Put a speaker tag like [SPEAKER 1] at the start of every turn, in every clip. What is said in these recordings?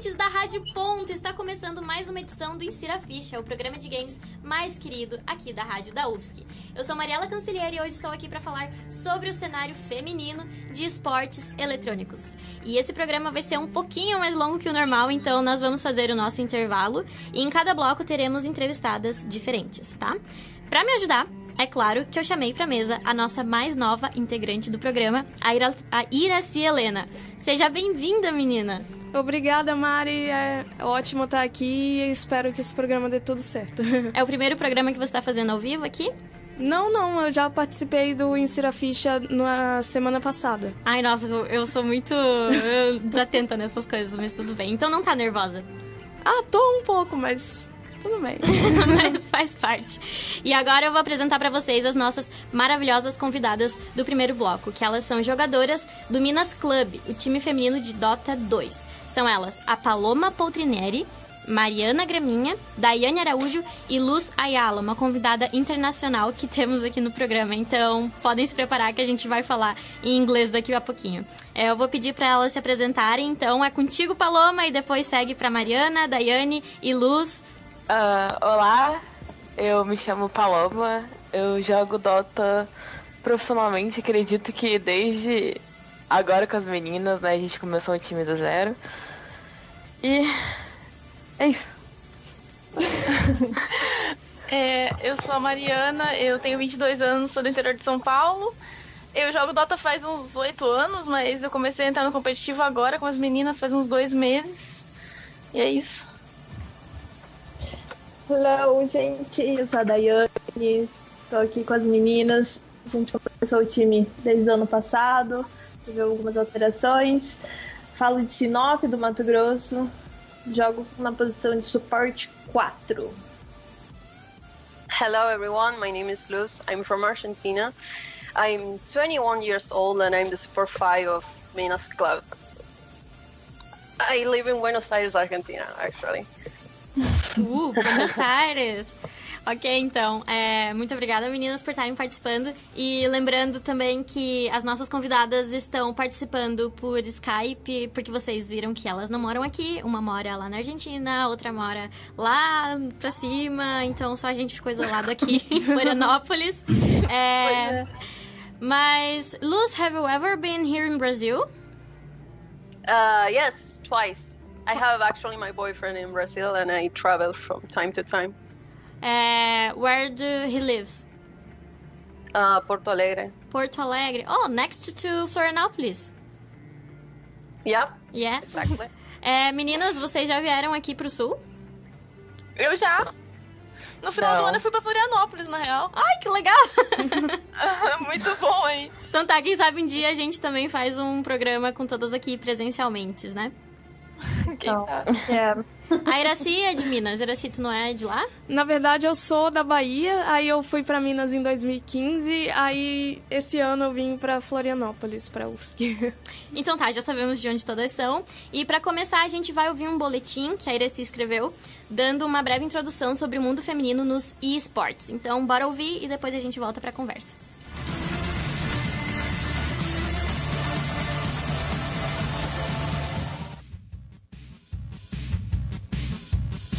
[SPEAKER 1] ouvintes da Rádio Ponto! Está começando mais uma edição do Insira Ficha, o programa de games mais querido aqui da Rádio da UFSC. Eu sou Mariela Cancelheira e hoje estou aqui para falar sobre o cenário feminino de esportes eletrônicos. E esse programa vai ser um pouquinho mais longo que o normal, então nós vamos fazer o nosso intervalo e em cada bloco teremos entrevistadas diferentes, tá? Para me ajudar, é claro que eu chamei para mesa a nossa mais nova integrante do programa, a, Ira a Iraci Helena. Seja bem-vinda, menina!
[SPEAKER 2] Obrigada, Mari. É ótimo estar aqui e espero que esse programa dê tudo certo.
[SPEAKER 1] É o primeiro programa que você está fazendo ao vivo aqui?
[SPEAKER 2] Não, não, eu já participei do Insira Ficha na semana passada.
[SPEAKER 1] Ai, nossa, eu sou muito desatenta nessas coisas, mas tudo bem. Então não tá nervosa?
[SPEAKER 2] Ah, tô um pouco, mas tudo bem.
[SPEAKER 1] mas faz parte. E agora eu vou apresentar para vocês as nossas maravilhosas convidadas do primeiro bloco, que elas são jogadoras do Minas Club, o time feminino de Dota 2. São elas a Paloma Poltrineri, Mariana Graminha, Daiane Araújo e Luz Ayala, uma convidada internacional que temos aqui no programa. Então, podem se preparar que a gente vai falar em inglês daqui a pouquinho. É, eu vou pedir para elas se apresentarem. Então, é contigo, Paloma, e depois segue para Mariana, Daiane e Luz.
[SPEAKER 3] Uh, olá, eu me chamo Paloma. Eu jogo Dota profissionalmente. Acredito que desde agora com as meninas, né? A gente começou o time do zero. E é isso.
[SPEAKER 4] é, eu sou a Mariana, eu tenho 22 anos, sou do interior de São Paulo. Eu jogo Dota faz uns 8 anos, mas eu comecei a entrar no competitivo agora com as meninas faz uns dois meses. E é isso.
[SPEAKER 5] Hello, gente. Eu sou a Daiane, tô aqui com as meninas. A gente começou o time desde o ano passado, teve algumas alterações. Falo de Sinop, do Mato Grosso. Jogo na posição de suporte 4.
[SPEAKER 6] Hello everyone, my name is Luz. I'm from Argentina. I'm 21 years old and I'm the support 5 of Minas Club. I live in Buenos Aires, Argentina, actually.
[SPEAKER 1] Uh, Buenos Aires! Ok, então, é, muito obrigada, meninas, por estarem participando. E lembrando também que as nossas convidadas estão participando por Skype, porque vocês viram que elas não moram aqui. Uma mora lá na Argentina, outra mora lá pra cima. Então, só a gente ficou isolado aqui em Florianópolis. É, mas, Luz, have you ever been here in Brazil?
[SPEAKER 6] Uh, yes, twice. I have actually my boyfriend in Brazil and I travel from time to time.
[SPEAKER 1] Uh, where do he lives?
[SPEAKER 6] Uh, Porto Alegre.
[SPEAKER 1] Porto Alegre. Oh, next to Florianópolis.
[SPEAKER 6] Yeah.
[SPEAKER 1] Yeah.
[SPEAKER 6] Exactly.
[SPEAKER 1] É, meninas, vocês já vieram aqui pro sul?
[SPEAKER 4] Eu já. No final
[SPEAKER 6] Não.
[SPEAKER 4] do ano eu fui pra Florianópolis, na real.
[SPEAKER 1] Ai, que legal!
[SPEAKER 4] Muito bom, hein?
[SPEAKER 1] então tá, quem sabe um dia a gente também faz um programa com todas aqui presencialmente, né?
[SPEAKER 5] Então,
[SPEAKER 4] sabe?
[SPEAKER 5] é,
[SPEAKER 1] A Iraci é de Minas. Iraci, tu não é de lá?
[SPEAKER 2] Na verdade, eu sou da Bahia, aí eu fui pra Minas em 2015, aí esse ano eu vim pra Florianópolis, pra UFSC.
[SPEAKER 1] Então tá, já sabemos de onde todas são. E pra começar, a gente vai ouvir um boletim que a Iraci escreveu, dando uma breve introdução sobre o mundo feminino nos eSports. Então, bora ouvir e depois a gente volta pra conversa.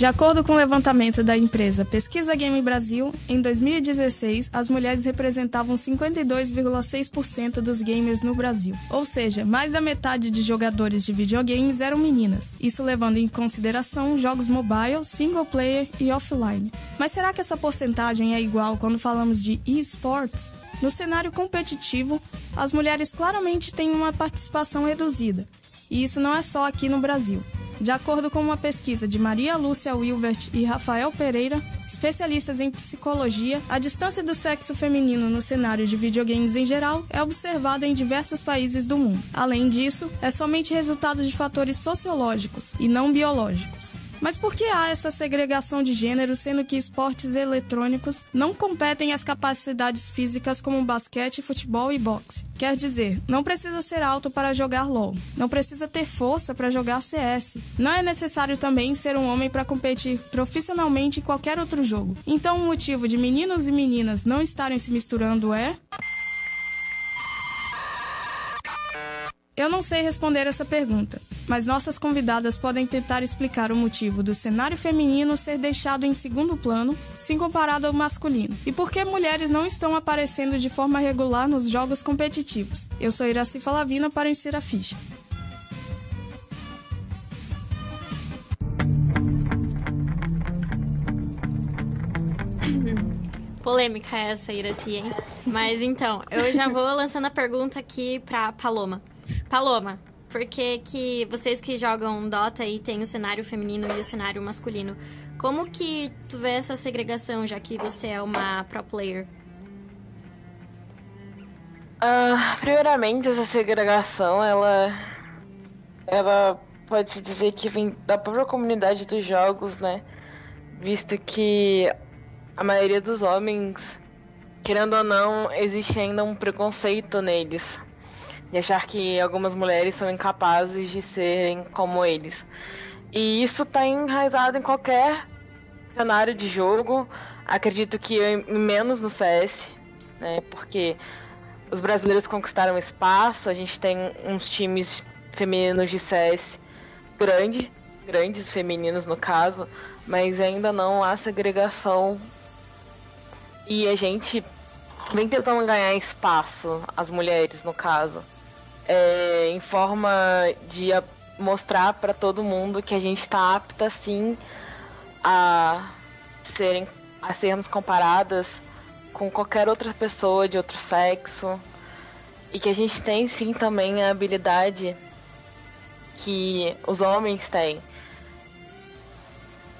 [SPEAKER 2] De acordo com o levantamento da empresa Pesquisa Game Brasil, em 2016, as mulheres representavam 52,6% dos gamers no Brasil. Ou seja, mais da metade de jogadores de videogames eram meninas. Isso levando em consideração jogos mobile, single player e offline. Mas será que essa porcentagem é igual quando falamos de esports? No cenário competitivo, as mulheres claramente têm uma participação reduzida. E isso não é só aqui no Brasil. De acordo com uma pesquisa de Maria Lúcia Wilvert e Rafael Pereira, especialistas em psicologia, a distância do sexo feminino no cenário de videogames em geral é observada em diversos países do mundo. Além disso, é somente resultado de fatores sociológicos e não biológicos. Mas por que há essa segregação de gênero, sendo que esportes eletrônicos não competem às capacidades físicas como basquete, futebol e boxe? Quer dizer, não precisa ser alto para jogar LoL, não precisa ter força para jogar CS, não é necessário também ser um homem para competir profissionalmente em qualquer outro jogo. Então o motivo de meninos e meninas não estarem se misturando é. Eu não sei responder essa pergunta, mas nossas convidadas podem tentar explicar o motivo do cenário feminino ser deixado em segundo plano, se comparado ao masculino, e por que mulheres não estão aparecendo de forma regular nos jogos competitivos. Eu sou Iraci Falavina para Insira a Ficha.
[SPEAKER 1] Polêmica essa, Iraci, hein? Mas então, eu já vou lançando a pergunta aqui pra Paloma. Paloma, por que, que vocês que jogam Dota e tem o cenário feminino e o cenário masculino, como que tu vê essa segregação, já que você é uma pro player?
[SPEAKER 3] Uh, primeiramente, essa segregação, ela, ela pode-se dizer que vem da própria comunidade dos jogos, né? Visto que a maioria dos homens, querendo ou não, existe ainda um preconceito neles. De achar que algumas mulheres são incapazes de serem como eles. E isso está enraizado em qualquer cenário de jogo. Acredito que menos no CS, né? Porque os brasileiros conquistaram espaço, a gente tem uns times femininos de CS grande, grandes femininos no caso, mas ainda não há segregação e a gente vem tentando ganhar espaço, as mulheres no caso, é, em forma de mostrar para todo mundo que a gente está apta sim a serem a sermos comparadas com qualquer outra pessoa de outro sexo e que a gente tem sim também a habilidade que os homens têm.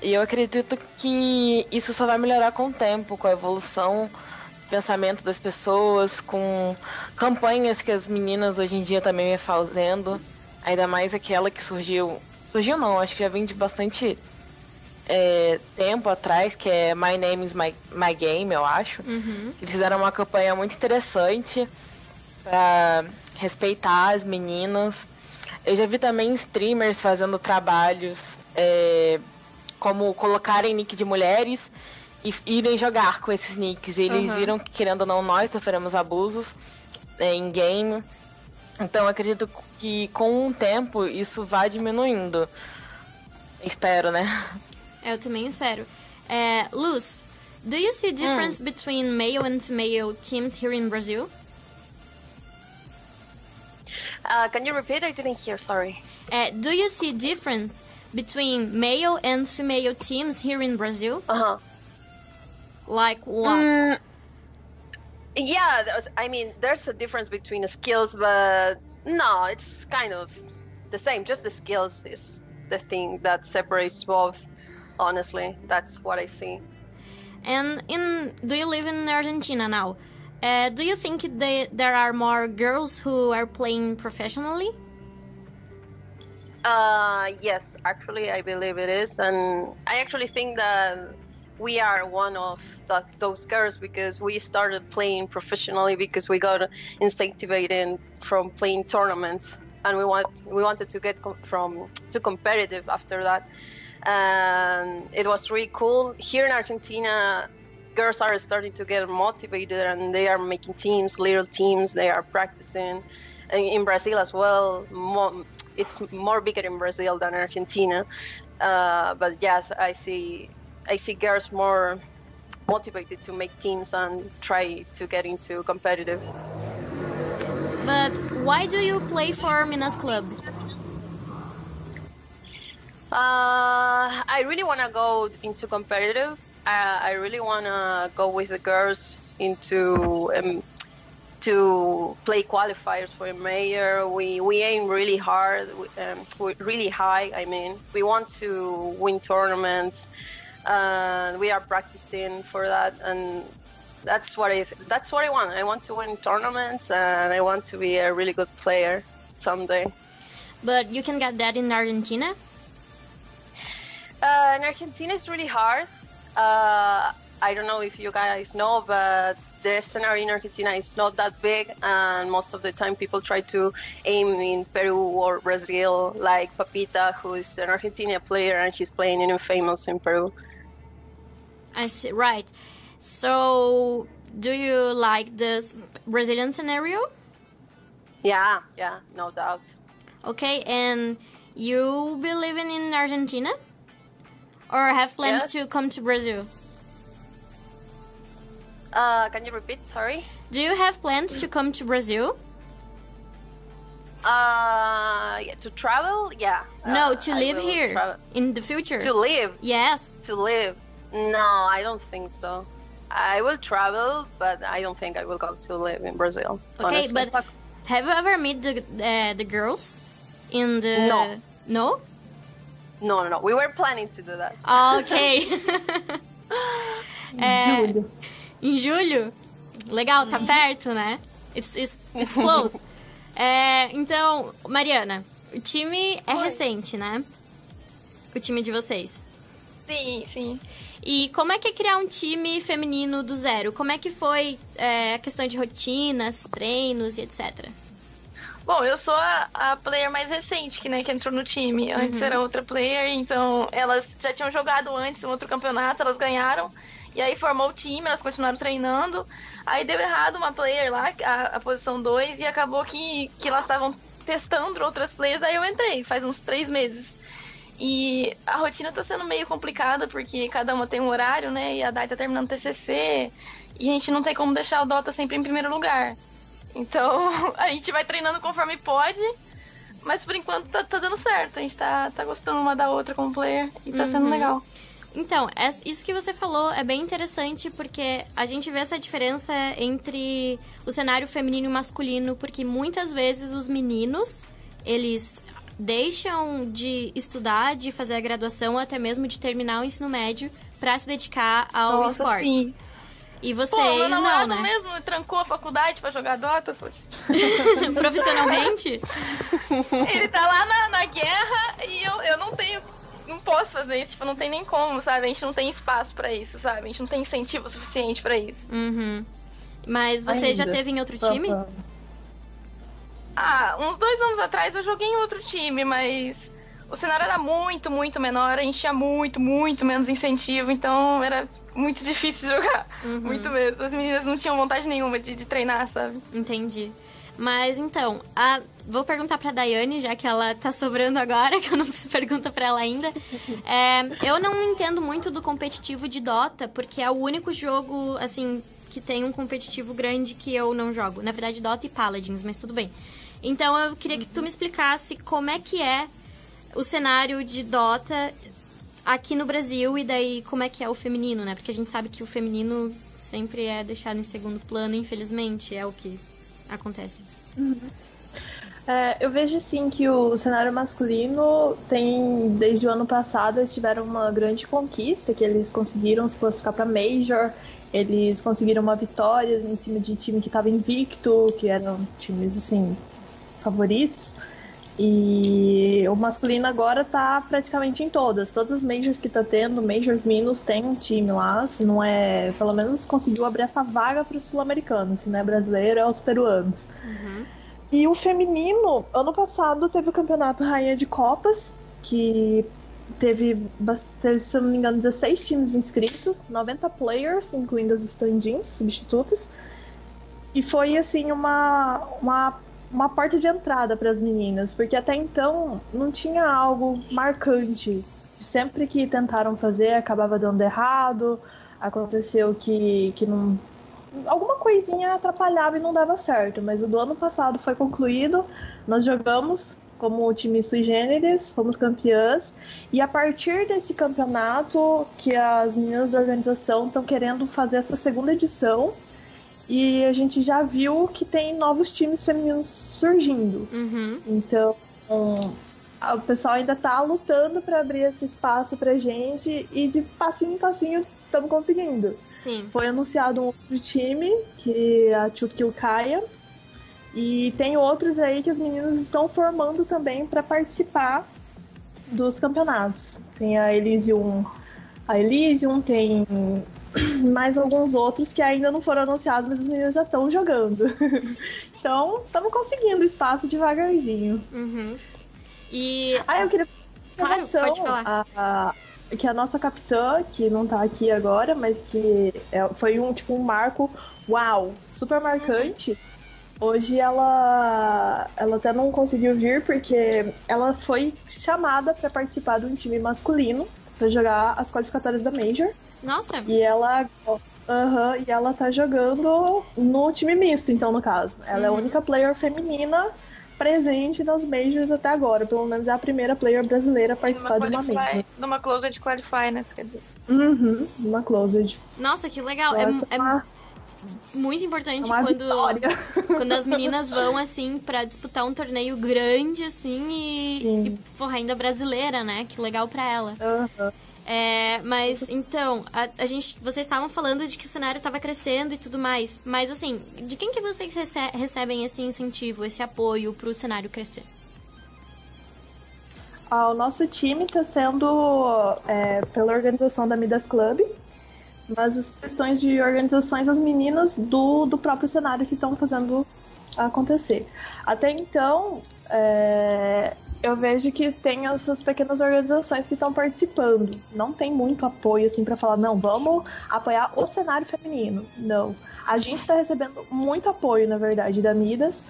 [SPEAKER 3] E eu acredito que isso só vai melhorar com o tempo, com a evolução pensamento das pessoas, com campanhas que as meninas hoje em dia também vêm fazendo, ainda mais aquela que surgiu. Surgiu não, acho que já vem de bastante é, tempo atrás, que é My Name is My, My Game, eu acho.
[SPEAKER 1] Uhum.
[SPEAKER 3] Eles fizeram uma campanha muito interessante para respeitar as meninas. Eu já vi também streamers fazendo trabalhos é, como colocarem nick de mulheres e irem jogar com esses nicks. E eles uhum. viram que, querendo ou não, nós sofremos abusos é, em game. Então acredito que com o tempo isso vai diminuindo. Espero, né?
[SPEAKER 1] Eu também espero. É, Luz, do you see difference hum. between male and female teams here in Brazil?
[SPEAKER 6] Uh, can you repeat? I didn't hear. Sorry.
[SPEAKER 1] Uh, do you see difference between male and female teams here in Brazil?
[SPEAKER 6] Uh huh.
[SPEAKER 1] Like what?
[SPEAKER 6] Mm, yeah, was, I mean, there's a difference between the skills, but no, it's kind of the same. Just the skills is the thing that separates both. Honestly, that's what I see.
[SPEAKER 1] And in, do you live in Argentina now? Uh, do you think they, there are more girls who are playing professionally?
[SPEAKER 6] Uh, yes, actually, I believe it is, and I actually think that we are one of the, those girls because we started playing professionally because we got incentivized from playing tournaments, and we want we wanted to get com- from to competitive after that, and it was really cool. Here in Argentina, girls are starting to get motivated, and they are making teams, little teams. They are practicing. In Brazil as well, it's more bigger in Brazil than Argentina. Uh, but yes, I see I see girls more motivated to make teams and try to get into competitive.
[SPEAKER 1] But why do you play for Minas Club?
[SPEAKER 6] Uh, I really want to go into competitive. Uh, I really want to go with the girls into um, to play qualifiers for a mayor. We we aim really hard, um, really high. I mean, we want to win tournaments. And we are practicing for that, and that's what I that's what I want. I want to win tournaments, and I want to be a really good player someday.
[SPEAKER 1] But you can get that in Argentina.
[SPEAKER 6] Uh, in Argentina, it's really hard. Uh, I don't know if you guys know, but the scenario in Argentina is not that big, and most of the time people try to aim in Peru or Brazil, like Papita, who is an Argentina player and she's playing in Infamous in Peru.
[SPEAKER 1] I see, right. So, do you like this Brazilian scenario?
[SPEAKER 6] Yeah, yeah, no doubt.
[SPEAKER 1] Okay, and you be living in Argentina? Or have plans
[SPEAKER 6] Yes.
[SPEAKER 1] to come to Brazil?
[SPEAKER 6] Uh, can you repeat? Sorry.
[SPEAKER 1] Do you have plans to come to Brazil?
[SPEAKER 6] Uh, yeah, to travel? Yeah.
[SPEAKER 1] no,
[SPEAKER 6] Uh,
[SPEAKER 1] to
[SPEAKER 6] I
[SPEAKER 1] live here
[SPEAKER 6] travel-
[SPEAKER 1] in the future.
[SPEAKER 6] To live.
[SPEAKER 1] yes.
[SPEAKER 6] To live. No, I don't think so. I will travel, but I don't think I will go to live in Brazil.
[SPEAKER 1] Okay,
[SPEAKER 6] honestly.
[SPEAKER 1] but have you ever met the uh, the girls in the
[SPEAKER 6] No.
[SPEAKER 1] No?
[SPEAKER 6] no, no, no. We were planning to do that.
[SPEAKER 1] Ok. É,
[SPEAKER 5] Júlio.
[SPEAKER 1] em julho? Legal, tá perto, né? It's, it's, it's close. É, então, Mariana, o time é recente, né? O time de vocês.
[SPEAKER 4] Sim, sim.
[SPEAKER 1] E como é que é criar um time feminino do zero? Como é que foi é, a questão de rotinas, treinos e etc?
[SPEAKER 4] Bom, eu sou a, a player mais recente que, né, que entrou no time. Antes era outra player, então elas já tinham jogado antes um outro campeonato, elas ganharam. E aí formou o time, elas continuaram treinando. Aí deu errado uma player lá, a, a posição 2, e acabou que, que elas estavam testando outras players, aí eu entrei, faz uns três meses. E a rotina tá sendo meio complicada, porque cada uma tem um horário, né? E a Dai tá terminando o TCC. E a gente não tem como deixar o Dota sempre em primeiro lugar. Então, a gente vai treinando conforme pode. Mas por enquanto tá, tá dando certo. A gente tá, tá gostando uma da outra como player. E tá sendo legal.
[SPEAKER 1] Então, es- isso que você falou é bem interessante porque a gente vê essa diferença entre o cenário feminino e masculino, porque muitas vezes os meninos, eles deixam de estudar, de fazer a graduação, até mesmo de terminar o ensino médio para se dedicar ao
[SPEAKER 4] Nossa,
[SPEAKER 1] esporte.
[SPEAKER 4] sim.
[SPEAKER 1] E
[SPEAKER 4] Pô,
[SPEAKER 1] vocês
[SPEAKER 4] meu
[SPEAKER 1] não, né?
[SPEAKER 4] mesmo trancou a faculdade pra jogar Dota, poxa.
[SPEAKER 1] Profissionalmente?
[SPEAKER 4] Ele tá lá na, na guerra e eu, eu não tenho. Não posso fazer isso, tipo, não tem nem como, sabe? A gente não tem espaço pra isso, sabe? A gente não tem incentivo suficiente pra isso.
[SPEAKER 1] Uhum. Mas você já
[SPEAKER 5] Ainda.
[SPEAKER 1] teve em outro time?
[SPEAKER 5] Aham.
[SPEAKER 4] Ah, uns dois anos atrás eu joguei em outro time, mas o cenário era muito, muito menor, a gente tinha muito, muito menos incentivo, então era muito difícil jogar.
[SPEAKER 1] Uhum.
[SPEAKER 4] Muito mesmo. As meninas não tinham vontade nenhuma de, de treinar, sabe?
[SPEAKER 1] Entendi. Mas então, a- vou perguntar pra Daiane, já que ela tá sobrando agora, que eu não fiz pergunta pra ela ainda. É, eu não entendo muito do competitivo de Dota, porque é o único jogo, assim, que tem um competitivo grande que eu não jogo. Na verdade, Dota e Paladins, mas tudo bem. Então eu queria que tu me explicasse como é que é o cenário de Dota aqui no Brasil e daí como é que é o feminino, né? Porque a gente sabe que o feminino sempre é deixado em segundo plano, infelizmente, é o que acontece.
[SPEAKER 5] É, eu vejo sim que o cenário masculino tem, desde o ano passado, eles tiveram uma grande conquista, que eles conseguiram se classificar para Major, eles conseguiram uma vitória em cima de time que estava invicto, que eram times assim favoritos. E o masculino agora tá praticamente em todas. Todas as majors que tá tendo, majors minus, tem um time lá. Se não é. Pelo menos conseguiu abrir essa vaga para os sul-americanos. Se não é brasileiro, é os peruanos. E o feminino, ano passado teve o campeonato Rainha de Copas, que teve, teve, se eu não me engano, 16 times inscritos, 90 players, incluindo as stand-ins, substitutas. E foi, assim, uma, uma, uma porta de entrada para as meninas, porque até então não tinha algo marcante. Sempre que tentaram fazer, acabava dando errado, aconteceu que, que não, alguma coisinha atrapalhava e não dava certo, mas o do ano passado foi concluído. Nós jogamos como time sui generis, fomos campeãs, e a partir desse campeonato que as meninas da organização estão querendo fazer essa segunda edição, e a gente já viu que tem novos times femininos surgindo.
[SPEAKER 1] Uhum.
[SPEAKER 5] Então, a- o pessoal ainda tá lutando para abrir esse espaço pra gente e de passinho em passinho estamos conseguindo.
[SPEAKER 1] Sim.
[SPEAKER 5] Foi anunciado um outro time, que é a Chukilkaya. E tem outros aí que as meninas estão formando também para participar dos campeonatos. Tem a Elysium, a Elysium, tem mais alguns outros que ainda não foram anunciados, mas as meninas já estão jogando. então, estamos conseguindo espaço devagarzinho.
[SPEAKER 1] Uhum. E.
[SPEAKER 5] Ah, eu queria
[SPEAKER 1] Claro, pode falar.
[SPEAKER 5] a- a- que a nossa capitã, que não tá aqui agora, mas que é- foi um tipo um marco, uau, super marcante. Hoje ela, ela até não conseguiu vir porque ela foi chamada para participar de um time masculino para jogar as qualificatórias da Major.
[SPEAKER 1] Nossa.
[SPEAKER 5] E ela, uhum, e ela tá jogando no time misto, então no caso. Ela uhum. é a única player feminina presente nas Majors até agora. Pelo menos é a primeira player brasileira a participar de uma Major.
[SPEAKER 4] Numa Closed Qualify, né? Quer dizer.
[SPEAKER 5] Uhum, numa Closed.
[SPEAKER 1] Nossa, que legal. é, é, uma muito importante
[SPEAKER 5] é
[SPEAKER 1] quando, quando as meninas vão, assim, para disputar um torneio grande, assim, e, e, porra, ainda brasileira, né? Que legal pra ela.
[SPEAKER 5] Uhum.
[SPEAKER 1] É, mas, então, a, a, gente, vocês estavam falando de que o cenário estava crescendo e tudo mais, mas, assim, de quem que vocês rece recebem esse incentivo, esse apoio pro cenário crescer?
[SPEAKER 5] Ah, o nosso time está sendo é, pela organização da Midas Club, mas as questões de organizações, as meninas do, do próprio cenário que estão fazendo acontecer. Até então, é, eu vejo que tem essas pequenas organizações que estão participando. Não tem muito apoio assim para falar, não, vamos apoiar o cenário feminino. Não. A gente está recebendo muito apoio, na verdade, da Midas.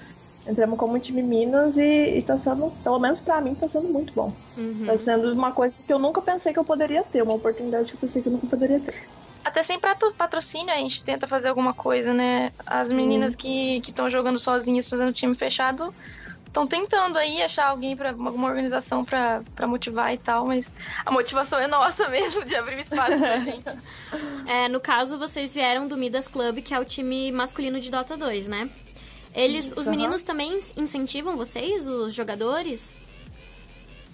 [SPEAKER 5] Entramos como time Minas e, está sendo, pelo menos para mim, está sendo muito bom.
[SPEAKER 1] Uhum.
[SPEAKER 5] Tá sendo uma coisa que eu nunca pensei que eu poderia ter, uma oportunidade que eu pensei que eu nunca poderia ter.
[SPEAKER 4] Até sem patrocínio a gente tenta fazer alguma coisa, né? As meninas que estão jogando sozinhas, fazendo time fechado, estão tentando aí achar alguém para alguma organização para motivar e tal, mas a motivação é nossa mesmo de abrir espaço pra gente.
[SPEAKER 1] É, no caso, vocês vieram do Midas Club, que é o time masculino de Dota 2, né? Eles, Isso, os meninos também incentivam vocês, os jogadores?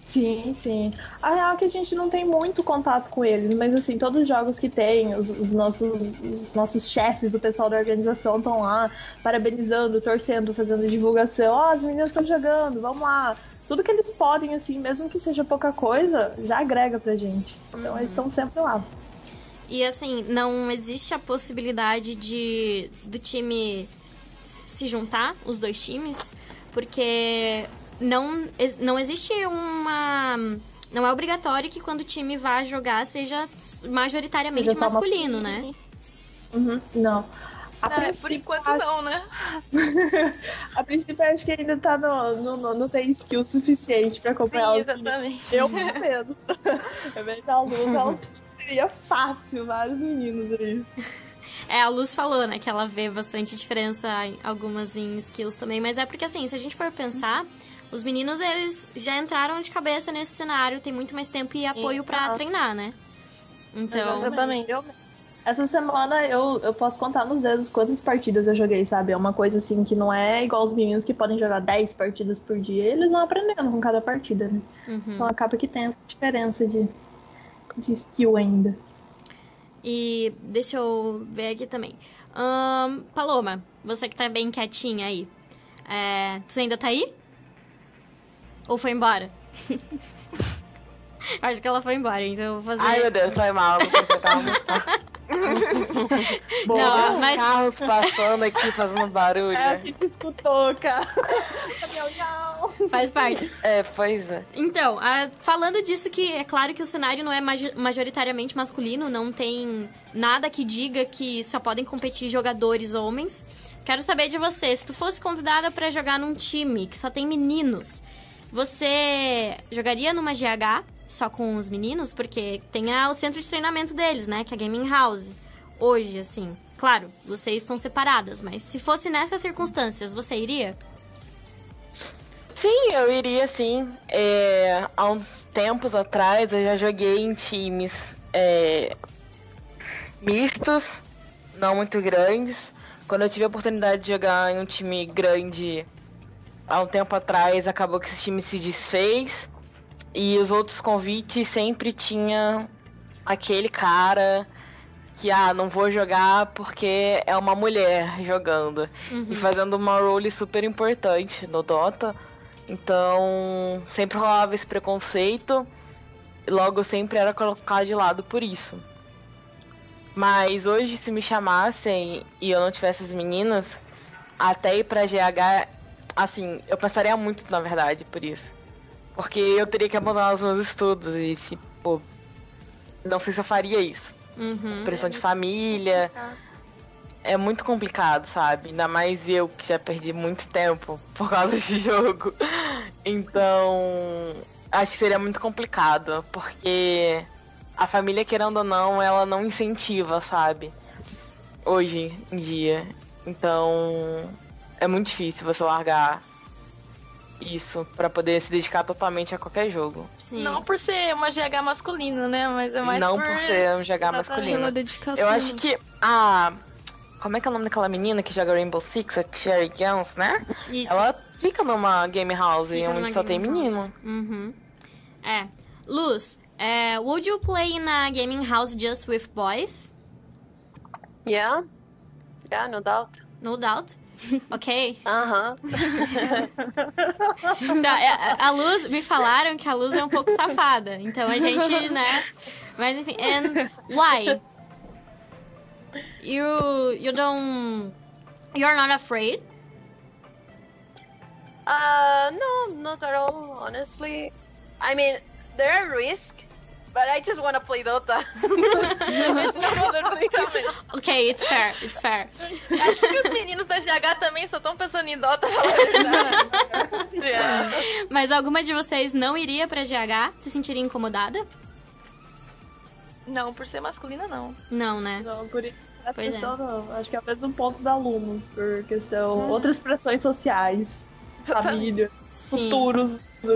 [SPEAKER 5] Sim, sim. A real é que a gente não tem muito contato com eles, mas assim, todos os jogos que tem, os, os nossos, os nossos chefes, o pessoal da organização estão lá parabenizando, torcendo, fazendo divulgação. Ó, oh, as meninas estão jogando, vamos lá. Tudo que eles podem, assim, mesmo que seja pouca coisa, já agrega pra gente. Então uhum. eles estão sempre lá.
[SPEAKER 1] E assim, não existe a possibilidade de do time se juntar, os dois times, porque não, não existe uma. Não é obrigatório que quando o time vá jogar seja majoritariamente seja masculino, né?
[SPEAKER 5] Uhum, não.
[SPEAKER 4] A não, por enquanto acho... não, né?
[SPEAKER 5] a princípio acho que ainda tá no, no, no, não tem skill suficiente pra acompanhar
[SPEAKER 4] Sim, exatamente.
[SPEAKER 5] Eu menos. É bem da luz, ela seria fácil vários meninos aí.
[SPEAKER 1] É, a Luz falou, né, que ela vê bastante diferença, algumas em skills também, mas é porque assim, se a gente for pensar, os meninos, eles já entraram de cabeça nesse cenário, tem muito mais tempo e apoio para treinar, né?
[SPEAKER 5] Então. Exatamente. Essa semana eu, eu posso contar nos dedos quantas partidas eu joguei, sabe? É uma coisa assim que não é igual os meninos que podem jogar 10 partidas por dia. Eles vão aprendendo com cada partida, né? Uhum. Então acaba que tem essa diferença de, de skill ainda.
[SPEAKER 1] E deixa eu ver aqui também. Um, Paloma, você que tá bem quietinha aí. É, você ainda tá aí? Ou foi embora? Acho que ela foi embora, então eu vou fazer.
[SPEAKER 3] Ai, meu Deus, foi mal, vou tentar Bom, não, mas... carros passando aqui fazendo barulho.
[SPEAKER 5] É, que te escutou, cara.
[SPEAKER 1] Faz parte.
[SPEAKER 3] É, pois é.
[SPEAKER 1] Então, a, falando disso que é claro que o cenário não é majoritariamente masculino, não tem nada que diga que só podem competir jogadores homens. Quero saber de você, se tu fosse convidada para jogar num time que só tem meninos, você jogaria numa GH só com os meninos? Porque tem a, o centro de treinamento deles, né? Que é a Gaming House. Hoje, assim. Claro, vocês estão separadas, mas se fosse nessas circunstâncias, você iria?
[SPEAKER 3] Sim, eu iria sim. É, há uns tempos atrás eu já joguei em times é, mistos, não muito grandes. Quando eu tive a oportunidade de jogar em um time grande há um tempo atrás, acabou que esse time se desfez. E os outros convites sempre tinha aquele cara que, ah, não vou jogar porque é uma mulher jogando. Uhum. E fazendo uma role super importante no Dota. Então, sempre rolava esse preconceito. E logo sempre era colocado de lado por isso. Mas hoje, se me chamassem e eu não tivesse as meninas, até ir pra GH Assim, eu passaria muito, na verdade, por isso. Porque eu teria que abandonar os meus estudos e se, pô, não sei se eu faria isso.
[SPEAKER 1] Uhum.
[SPEAKER 3] Pressão de família. é muito complicado, sabe? Ainda mais eu que já perdi muito tempo por causa de jogo. Então, acho que seria muito complicado, porque a família, querendo ou não, ela não incentiva, sabe? Hoje em dia. Então, é muito difícil você largar isso para poder se dedicar totalmente a qualquer jogo.
[SPEAKER 4] Sim. Não por ser uma GH masculina, né? Mas é mais
[SPEAKER 3] Não
[SPEAKER 4] por,
[SPEAKER 3] por ser um GH masculino.
[SPEAKER 2] Pela dedicação.
[SPEAKER 3] Eu acho que a como é que é o nome daquela menina que joga Rainbow Six, a Cherry Guns, né?
[SPEAKER 1] Isso.
[SPEAKER 3] Ela fica numa game house
[SPEAKER 1] Fica
[SPEAKER 3] onde só tem
[SPEAKER 1] house.
[SPEAKER 3] menino.
[SPEAKER 1] Uhum. É. Luz, é, would you play in a gaming house just with boys?
[SPEAKER 6] Yeah, yeah, no doubt.
[SPEAKER 1] No doubt. Ok.
[SPEAKER 6] Uh.
[SPEAKER 1] Tá, é, a- a Luz, me falaram que a Luz é um pouco safada. Então a gente, né? Mas enfim. And why? You, you don't. You're not afraid?
[SPEAKER 6] Uh, no, not at all. Honestly, I mean there are risks, but I just want to play Dota.
[SPEAKER 1] Ok, it's fair, it's fair.
[SPEAKER 4] Acho que os meninos da GH também só estão pensando em Dota, pra falar a verdade.
[SPEAKER 6] Yeah.
[SPEAKER 1] Mas alguma de vocês não iria pra GH? Se sentiria incomodada?
[SPEAKER 4] Não, por ser masculina, não.
[SPEAKER 1] Não, né?
[SPEAKER 5] Não, por isso a
[SPEAKER 1] Pois é.
[SPEAKER 5] questão não. Acho que é o mesmo ponto da aluno, porque são outras pressões sociais, família,
[SPEAKER 1] Sim.
[SPEAKER 5] futuros.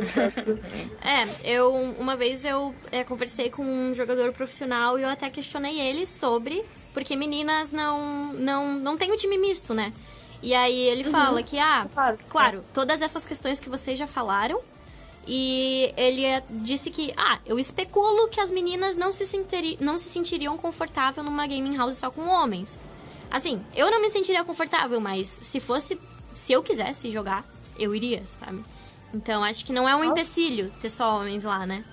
[SPEAKER 1] É, eu uma vez eu é, conversei com um jogador profissional e eu até questionei ele sobre porque meninas não não não tem o time misto, né? E aí ele fala que ah,
[SPEAKER 5] Claro.
[SPEAKER 1] claro, todas essas questões que vocês já falaram e ele é, disse que ah, eu especulo que as meninas não se sentiri, não se sentiriam confortável numa gaming house só com homens. Assim, eu não me sentiria confortável, mas se fosse se eu quisesse jogar, eu iria, sabe? Então acho que não é um empecilho ter só homens lá, né?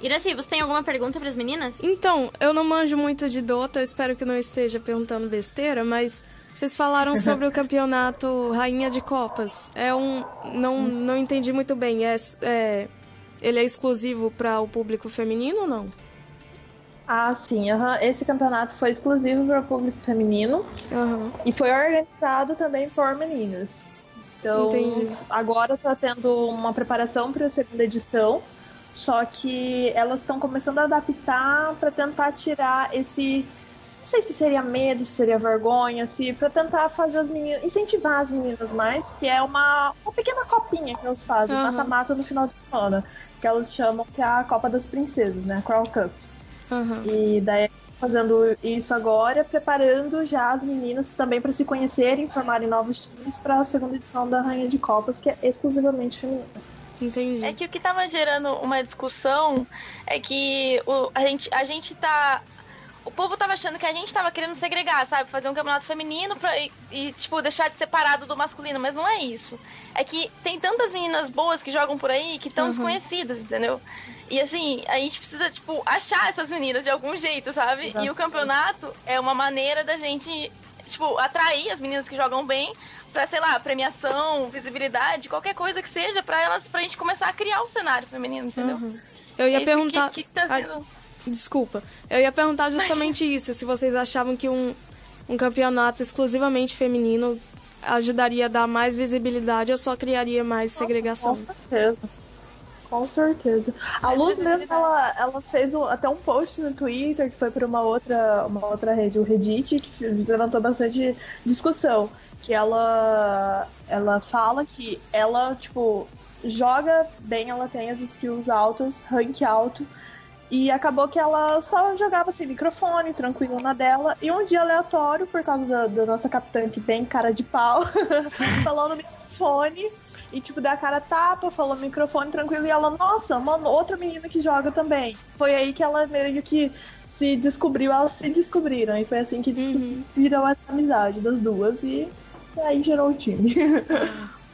[SPEAKER 1] Iraci, você tem alguma pergunta para as meninas?
[SPEAKER 2] Então, eu não manjo muito de Dota, eu espero que não esteja perguntando besteira, mas vocês falaram sobre o campeonato Rainha de Copas. É um. Não, não entendi muito bem. É, é- ele é exclusivo para o público feminino ou não?
[SPEAKER 5] Ah, sim. aham. Esse campeonato foi exclusivo para o público feminino
[SPEAKER 2] Aham.
[SPEAKER 5] e foi organizado também por meninas. Então,
[SPEAKER 2] Entendi.
[SPEAKER 5] agora está tendo uma preparação para a segunda edição, só que elas estão começando a adaptar para tentar tirar esse. Não sei se seria medo, se seria vergonha, se para tentar fazer as meninas, incentivar as meninas mais, que é uma, uma pequena copinha que elas fazem, mata-mata no final de semana, que elas chamam que é a Copa das Princesas, né? Crown Cup.
[SPEAKER 2] Aham.
[SPEAKER 5] E daí fazendo isso agora, preparando já as meninas também para se conhecerem, formarem novos times para a segunda edição da Rainha de Copas, que é exclusivamente feminina.
[SPEAKER 2] Entendi.
[SPEAKER 4] É que o que tava gerando uma discussão é que o, a, gente, a gente tá. O povo tava achando que a gente tava querendo segregar, sabe? Fazer um campeonato feminino pra, e, e, tipo, deixar de separado do masculino, mas não é isso. É que tem tantas meninas boas que jogam por aí que estão
[SPEAKER 2] Uhum.
[SPEAKER 4] desconhecidas, entendeu? E assim, a gente precisa, tipo, achar essas meninas de algum jeito, sabe? E o
[SPEAKER 5] Exatamente.
[SPEAKER 4] campeonato é uma maneira da gente, tipo, atrair as meninas que jogam bem pra, sei lá, premiação, visibilidade, qualquer coisa que seja, pra elas, pra gente começar a criar o cenário feminino, entendeu?
[SPEAKER 2] Aham. Eu ia
[SPEAKER 4] Esse
[SPEAKER 2] perguntar.
[SPEAKER 4] Que, que tá sendo...
[SPEAKER 2] Desculpa. Eu ia perguntar justamente isso, se vocês achavam que um, um campeonato exclusivamente feminino ajudaria a dar mais visibilidade ou só criaria mais segregação.
[SPEAKER 5] Com certeza. Com certeza. A Luz mesmo, ela, ela fez um- até um post no Twitter, que foi para uma outra, uma outra rede, o Reddit, que levantou bastante discussão. Que ela, ela fala que ela, tipo, joga bem, ela tem as skills altas, rank alto. E acabou que ela só jogava sem microfone, tranquilo na dela. E um dia aleatório, por causa da, da nossa capitã, que bem cara de pau, falou no microfone. E, tipo, deu a cara tapa, falou no microfone tranquilo. E ela, nossa, uma outra menina que joga também. Foi aí que ela meio que se descobriu, elas se descobriram. E foi assim que descobriram essa amizade das duas. E aí gerou o time.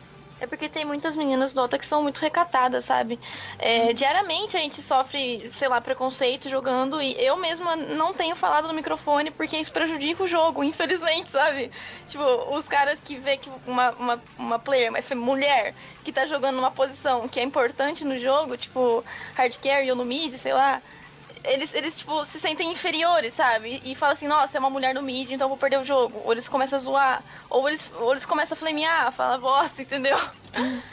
[SPEAKER 4] É porque tem muitas meninas Dota que são muito recatadas, sabe? É, diariamente a gente sofre, sei lá, preconceito jogando e eu mesma não tenho falado no microfone porque isso prejudica o jogo, infelizmente, sabe? Tipo, os caras que vê que uma, uma, uma player, uma mulher, que tá jogando numa posição que é importante no jogo, tipo hard carry ou no mid, sei lá, eles, eles, tipo, se sentem inferiores, sabe? E, e falam assim, nossa, é uma mulher no mid, então eu vou perder o jogo. Ou eles começam a zoar, ou eles, ou eles começam a flamear, falar bosta, entendeu?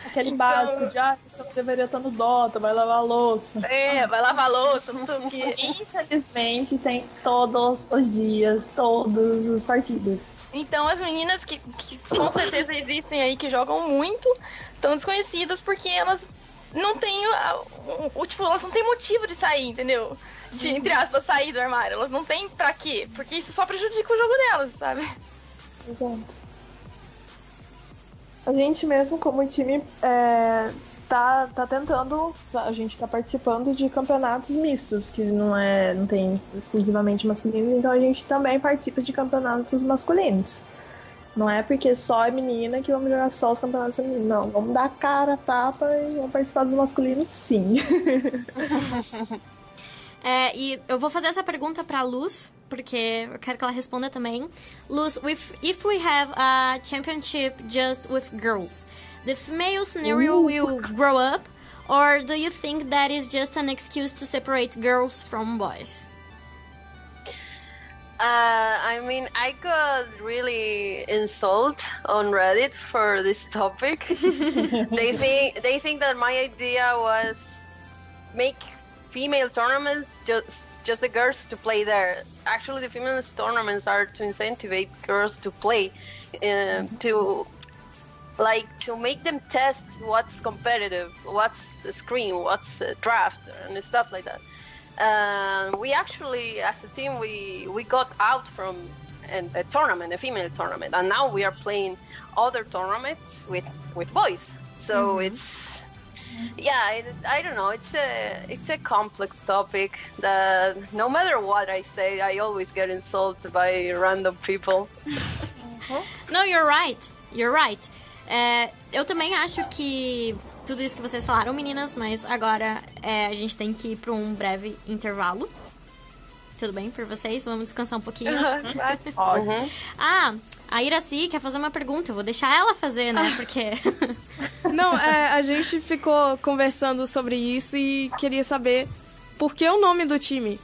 [SPEAKER 5] Aquele básico de, ah, você deveria estar no Dota, vai lavar louça.
[SPEAKER 4] É, vai lavar louça, não sei o quê.
[SPEAKER 5] Infelizmente tem todos os dias, todas as partidas.
[SPEAKER 4] Então as meninas que, que com certeza existem aí, que jogam muito, estão desconhecidas porque elas não têm o, o, tipo, elas não têm motivo de sair, entendeu? De, entre aspas, sair do armário. Elas não têm pra quê? Porque isso só prejudica o jogo delas, sabe?
[SPEAKER 5] Exato. A gente mesmo, como time, é, tá, tá tentando. A gente tá participando de campeonatos mistos, que não é. não tem exclusivamente masculinos, então a gente também participa de campeonatos masculinos. Não é porque só é menina que vamos jogar só os campeonatos femininos. Não, vamos dar cara, tapa e vamos participar dos masculinos, sim.
[SPEAKER 1] é, e eu vou fazer essa pergunta pra Luz, porque eu quero que ela responda também. Luz, if, if we have a championship just with girls, the female scenario will grow up? Or do you think that is just an excuse to separate girls from boys?
[SPEAKER 6] Uh, I mean, I got really insult on Reddit for this topic. they think they think that my idea was make female tournaments just just the girls to play there. Actually, the female tournaments are to incentivize girls to play, um, to like to make them test what's competitive, what's a screen, what's a draft, and stuff like that. Uh, we actually, as a team, we we got out from an, a tournament, a female tournament, and now we are playing other tournaments with with boys. So mm-hmm. it's yeah, it, I don't know. It's a it's a complex topic that no matter what I say, I always get insulted by random people.
[SPEAKER 1] no, you're right. You're right. É, eu também acho que tudo isso que vocês falaram, meninas, mas agora é, a gente tem que ir para um breve intervalo. Tudo bem por vocês? Vamos descansar um pouquinho.
[SPEAKER 5] Uhum.
[SPEAKER 1] Ah, a Iraci quer fazer uma pergunta. Eu vou deixar ela fazer, né? Porque.
[SPEAKER 2] Não, é, a gente ficou conversando sobre isso e queria saber por que o nome do time.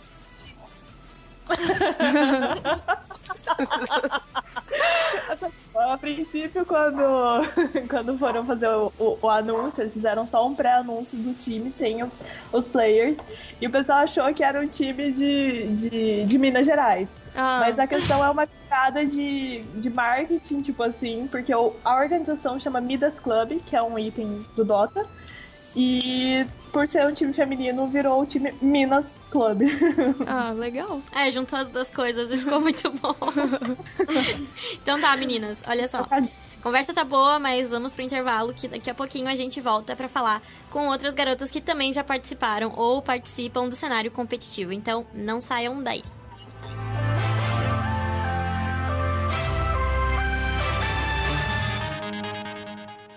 [SPEAKER 5] A princípio, quando, quando foram fazer o, o, o anúncio, eles fizeram só um pré-anúncio do time sem os, os players. E o pessoal achou que era um time de, de, de Minas Gerais. Ah. Mas a questão é uma piada de, de marketing, tipo assim, porque o, a organização chama Midas Club, que é um item do Dota. E por ser um time feminino, virou o time Minas Club.
[SPEAKER 2] Ah, legal.
[SPEAKER 1] É, juntou as duas coisas e ficou muito bom. então tá, meninas, olha só. Conversa tá boa, mas vamos pro intervalo que daqui a pouquinho a gente volta para falar com outras garotas que também já participaram ou participam do cenário competitivo. Então, não saiam daí.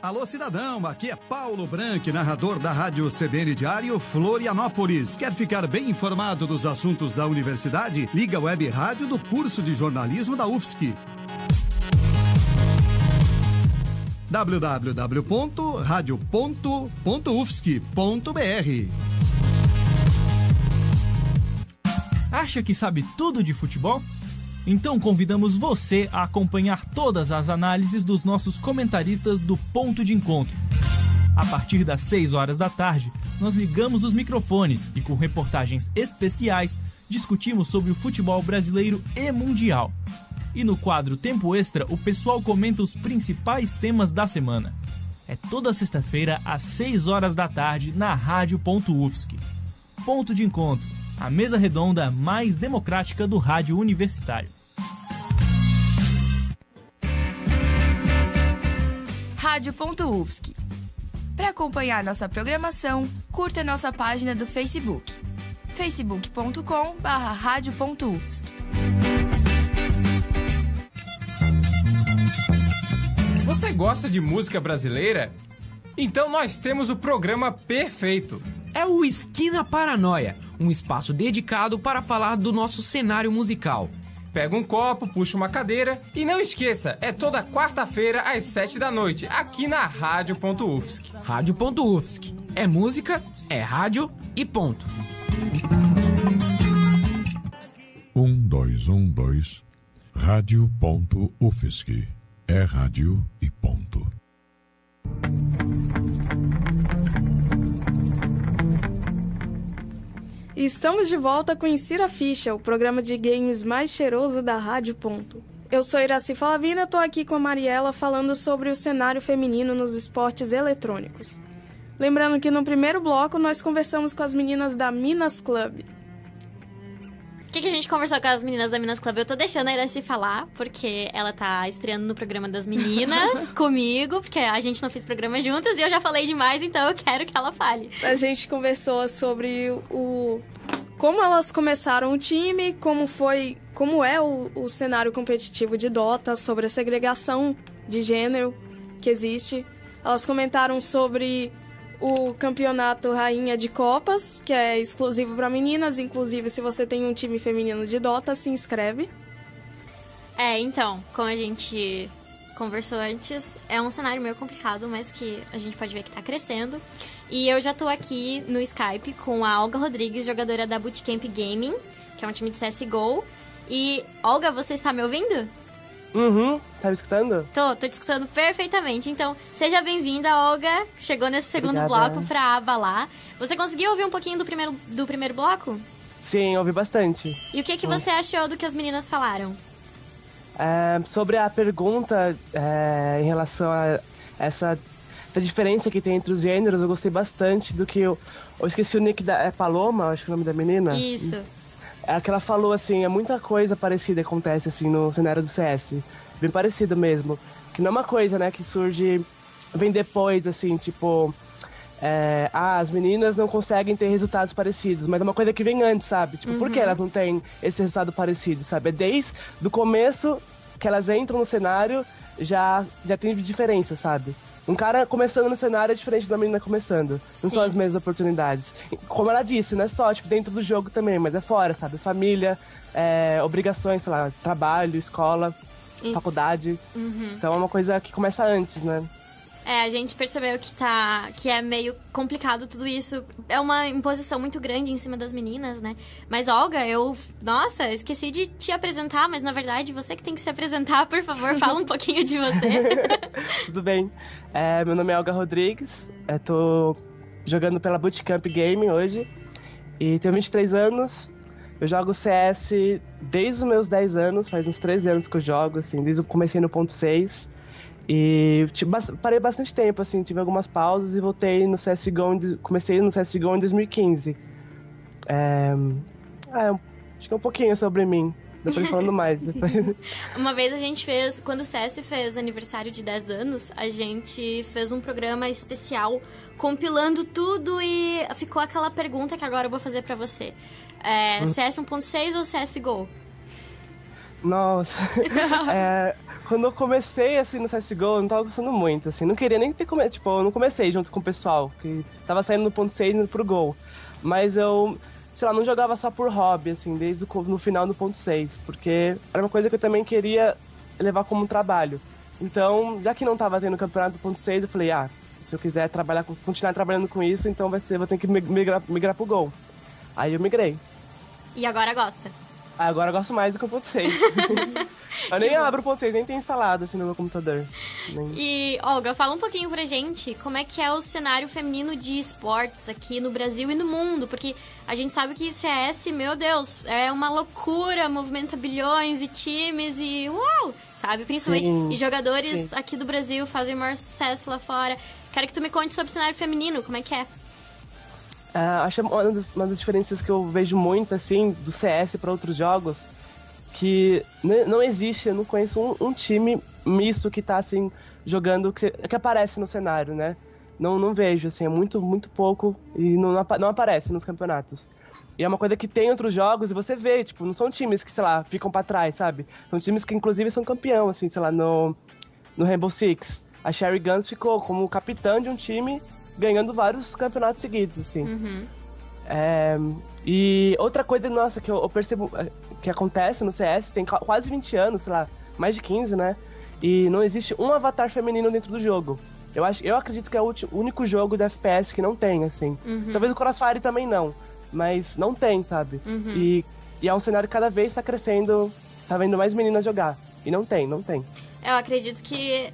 [SPEAKER 7] Alô, cidadão, aqui é Paulo Branco, narrador da Rádio CBN Diário Florianópolis. Quer ficar bem informado dos assuntos da universidade? Liga a web rádio do curso de jornalismo da UFSC. www.radio.ufsc.br
[SPEAKER 8] Acha que sabe tudo de futebol? Então convidamos você a acompanhar todas as análises dos nossos comentaristas do Ponto de Encontro. A partir das 6 horas da tarde, nós ligamos os microfones e, com reportagens especiais, discutimos sobre o futebol brasileiro e mundial. E no quadro Tempo Extra, o pessoal comenta os principais temas da semana. É toda sexta-feira, às 6 horas da tarde, na Rádio.UFSC. Ponto de Encontro, a mesa redonda mais democrática do rádio universitário.
[SPEAKER 9] rádio.ufsc. Para acompanhar nossa programação, curta nossa página do Facebook, facebook.com/radio.ufsc.
[SPEAKER 10] Você gosta de música brasileira? Então nós temos o programa perfeito.
[SPEAKER 11] É o Esquina Paranoia, um espaço dedicado para falar do nosso cenário musical
[SPEAKER 10] Pega um copo, puxa uma cadeira e não esqueça, é toda quarta-feira às sete da noite, aqui na Rádio.UFSC.
[SPEAKER 11] Rádio.UFSC. É música, é rádio e ponto.
[SPEAKER 12] Um, dois, um, dois. Rádio.UFSC. É rádio e ponto.
[SPEAKER 2] E estamos de volta com Insira Ficha, o programa de games mais cheiroso da Rádio Ponto. Eu sou Iraci Falavina, estou aqui com a Mariela falando sobre o cenário feminino nos esportes eletrônicos. Lembrando que no primeiro bloco nós conversamos com as meninas da Minas Club.
[SPEAKER 1] O que, que, a gente conversou com as meninas da Minas Club? Eu tô deixando a Iraci falar, porque ela tá estreando no programa das meninas comigo, porque a gente não fez programa juntas e eu já falei demais, então eu quero que ela fale.
[SPEAKER 2] A gente conversou sobre o. como elas começaram o time, como foi. como é o, o cenário competitivo de Dota, sobre a segregação de gênero que existe. Elas comentaram sobre o campeonato Rainha de Copas, que é exclusivo para meninas. Inclusive, se você tem um time feminino de Dota, se inscreve.
[SPEAKER 1] É, então, como a gente conversou antes, é um cenário meio complicado, mas que a gente pode ver que tá crescendo. E eu já tô aqui no Skype com a Olga Rodrigues, jogadora da Bootcamp Gaming, que é um time de CSGO. E, Olga, você está me ouvindo?
[SPEAKER 13] Uhum, tá me escutando?
[SPEAKER 1] Tô, tô te escutando perfeitamente. Então, seja bem-vinda, Olga. Chegou nesse segundo
[SPEAKER 13] Obrigada.
[SPEAKER 1] bloco pra abalar. Você conseguiu ouvir um pouquinho do primeiro, do primeiro bloco?
[SPEAKER 13] Sim, ouvi bastante.
[SPEAKER 1] E o que, que você achou do que as meninas falaram?
[SPEAKER 13] É, sobre a pergunta é, em relação a essa, essa diferença que tem entre os gêneros, eu gostei bastante do que eu. Eu esqueci o nick da. É Paloma, acho que é o nome da menina?
[SPEAKER 1] Isso.
[SPEAKER 13] É que ela falou assim, é muita coisa parecida que acontece assim no cenário do CS. Bem parecido mesmo. Que não é uma coisa, né, que surge. vem depois, assim, tipo. É, ah, as meninas não conseguem ter resultados parecidos, mas é uma coisa que vem antes, sabe? Tipo, por que
[SPEAKER 1] Uhum.
[SPEAKER 13] elas não têm esse resultado parecido, sabe? É desde o começo que elas entram no cenário, já, já tem diferença, sabe? Um cara começando no cenário é diferente uma menina começando. Não são
[SPEAKER 1] Sim.
[SPEAKER 13] as mesmas oportunidades. Como ela disse, não é só, tipo, dentro do jogo também, mas é fora, sabe? Família, é, obrigações, sei lá, trabalho, escola,
[SPEAKER 1] Isso.
[SPEAKER 13] faculdade.
[SPEAKER 1] Uhum.
[SPEAKER 13] Então é uma coisa que começa antes, né?
[SPEAKER 1] É, a gente percebeu que tá. que é meio complicado tudo isso. É uma imposição muito grande em cima das meninas, né? Mas, Olga, eu. Nossa, esqueci de te apresentar, mas na verdade você que tem que se apresentar, por favor, fala um pouquinho de você.
[SPEAKER 13] Tudo bem. É, meu nome é Olga Rodrigues, é, tô jogando pela Bootcamp Gaming hoje e tenho 23 anos. Eu jogo CS desde os meus 10 anos, faz uns 13 anos que eu jogo, assim, desde eu comecei no ponto 6. E tipo, parei bastante tempo, assim, tive algumas pausas e voltei no CSGO, em, comecei no CSGO em 2015. É, é, acho que é um pouquinho sobre mim, depois falando mais. depois.
[SPEAKER 1] Uma vez a gente fez, quando o CS fez aniversário de 10 anos, a gente fez um programa especial compilando tudo e ficou aquela pergunta que agora eu vou fazer pra você. É,
[SPEAKER 13] Hum.
[SPEAKER 1] CS 1.6 ou CSGO?
[SPEAKER 13] Nossa. É, quando eu comecei, assim, no CSGO, eu não tava gostando muito, assim. Não queria nem ter começado, tipo, eu não comecei junto com o pessoal, que tava saindo no ponto 6 e indo pro gol. Mas eu, sei lá, não jogava só por hobby, assim, desde o no final do ponto 6, porque era uma coisa que eu também queria levar como um trabalho. Então, já que não tava tendo campeonato do ponto 6, eu falei, ah, se eu quiser trabalhar, continuar trabalhando com isso, então vai ser, vou ter que mi- migrar, migrar pro gol. Aí eu migrei.
[SPEAKER 1] E agora gosta?
[SPEAKER 13] Agora eu gosto mais do que o ponto 6. eu nem abro o ponto 6, nem tenho instalado assim no meu computador. Nem-
[SPEAKER 1] E, Olga, fala um pouquinho pra gente como é que é o cenário feminino de esportes aqui no Brasil e no mundo, porque a gente sabe que CS, meu Deus, é uma loucura, movimenta bilhões e times e uau, sabe? Principalmente,
[SPEAKER 13] Sim,
[SPEAKER 1] e jogadores
[SPEAKER 13] sim.
[SPEAKER 1] aqui do Brasil fazem maior sucesso lá fora. Quero que tu me conte sobre o cenário feminino, como é que é?
[SPEAKER 13] Ah, acho uma das, uma das diferenças que eu vejo muito, assim, do CS para outros jogos, que não existe, eu não conheço um, um time misto que tá, assim, jogando, que, que aparece no cenário, né? Não, não vejo, assim, é muito, muito pouco e não, não aparece nos campeonatos. E é uma coisa que tem em outros jogos e você vê, tipo, não são times que, sei lá, ficam pra trás, sabe? São times que, inclusive, são campeão, assim, sei lá, no, no Rainbow Six. A Sherry Guns ficou como capitã de um time ganhando vários campeonatos seguidos, assim.
[SPEAKER 1] Uhum.
[SPEAKER 13] É, e outra coisa, nossa, que eu, eu percebo é, que acontece no CS, tem qua- quase 20 anos, sei lá, mais de 15, né? E não existe um avatar feminino dentro do jogo. Eu, acho, eu acredito que é o único jogo da FPS que não tem, assim.
[SPEAKER 1] Uhum.
[SPEAKER 13] Talvez o Crossfire também não, mas não tem, sabe?
[SPEAKER 1] Uhum.
[SPEAKER 13] E E é um cenário que cada vez está crescendo, tá vendo mais meninas jogar. E não tem, não tem.
[SPEAKER 1] Eu acredito que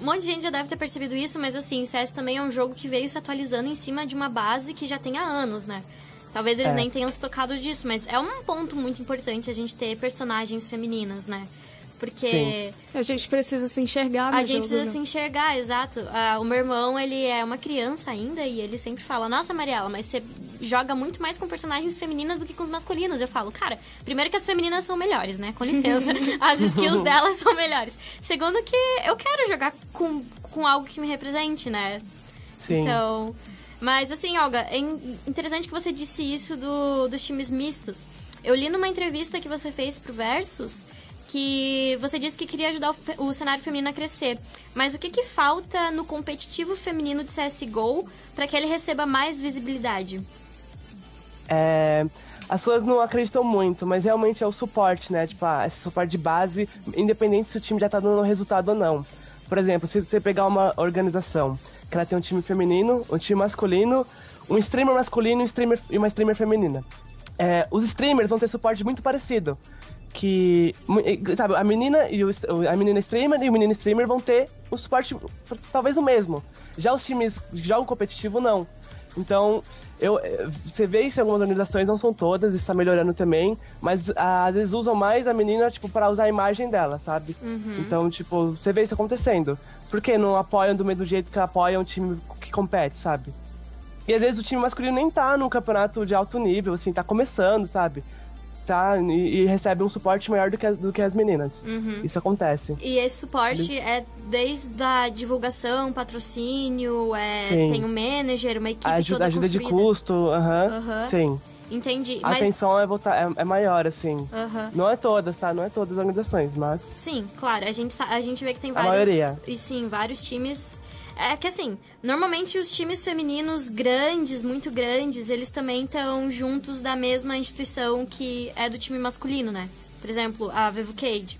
[SPEAKER 1] um monte de gente já deve ter percebido isso, mas assim, CS também é um jogo que veio se atualizando em cima de uma base que já tem há anos, né? Talvez eles
[SPEAKER 2] É.
[SPEAKER 1] nem tenham se tocado disso, mas é um ponto muito importante a gente ter personagens femininas, né? Porque
[SPEAKER 2] A gente precisa se enxergar
[SPEAKER 1] a gente precisa
[SPEAKER 2] né?
[SPEAKER 1] se enxergar, exato. Ah, o meu irmão, ele é uma criança ainda e ele sempre fala: Nossa, Mariela, mas você joga muito mais com personagens femininas do que com os masculinos. Eu falo, cara, primeiro que as femininas são melhores, né? Com licença. as skills delas são melhores. Segundo que eu quero jogar com, com algo que me represente, né?
[SPEAKER 13] Sim.
[SPEAKER 1] Então. Mas assim, Olga, é in- interessante que você disse isso do, dos times mistos. Eu li numa entrevista que você fez pro Versus que você disse que queria ajudar o, o cenário feminino a crescer. Mas o que, que falta no competitivo feminino de CSGO para que ele receba mais visibilidade?
[SPEAKER 13] É, as pessoas não acreditam muito, mas realmente é o suporte, né? Tipo, ah, esse suporte de base, independente se o time já tá dando resultado ou não. Por exemplo, se você pegar uma organização que ela tem um time feminino, um time masculino, um streamer masculino um streamer- e uma streamer feminina. É, os streamers vão ter suporte muito parecido. Que, sabe, a menina e o, a menina streamer e o menino streamer vão ter um suporte talvez o mesmo. Já os times que jogam competitivo, não. Então, eu, eh, você vê isso em algumas organizações, não são todas, isso tá melhorando também, mas às vezes usam mais a menina, tipo, para usar a imagem dela, sabe?
[SPEAKER 1] Uhum.
[SPEAKER 13] Então, tipo, você vê isso acontecendo. Por que não apoiam do mesmo jeito que apoiam um time que compete, sabe? E às vezes o time masculino nem tá num campeonato de alto nível, assim, tá começando, sabe? Tá, e, e recebe um suporte maior do que as, do que as meninas.
[SPEAKER 1] Uhum.
[SPEAKER 13] Isso acontece.
[SPEAKER 1] E esse suporte é desde a divulgação, patrocínio, é,
[SPEAKER 13] Sim.
[SPEAKER 1] tem um manager, uma equipe
[SPEAKER 13] A ajuda,
[SPEAKER 1] toda
[SPEAKER 13] ajuda de custo, aham, sim.
[SPEAKER 1] Entendi.
[SPEAKER 13] A
[SPEAKER 1] Mas
[SPEAKER 13] atenção é, voltar, é, é maior, assim.
[SPEAKER 1] Aham.
[SPEAKER 13] Não é todas, tá? Não é todas as organizações, mas...
[SPEAKER 1] Sim, claro, a gente, a gente vê que tem
[SPEAKER 13] A
[SPEAKER 1] vários.
[SPEAKER 13] maioria.
[SPEAKER 1] E sim, vários times. É que assim, normalmente os times femininos grandes, muito grandes, eles também estão juntos da mesma instituição que é do time masculino, né? Por exemplo, a Vivo Cage.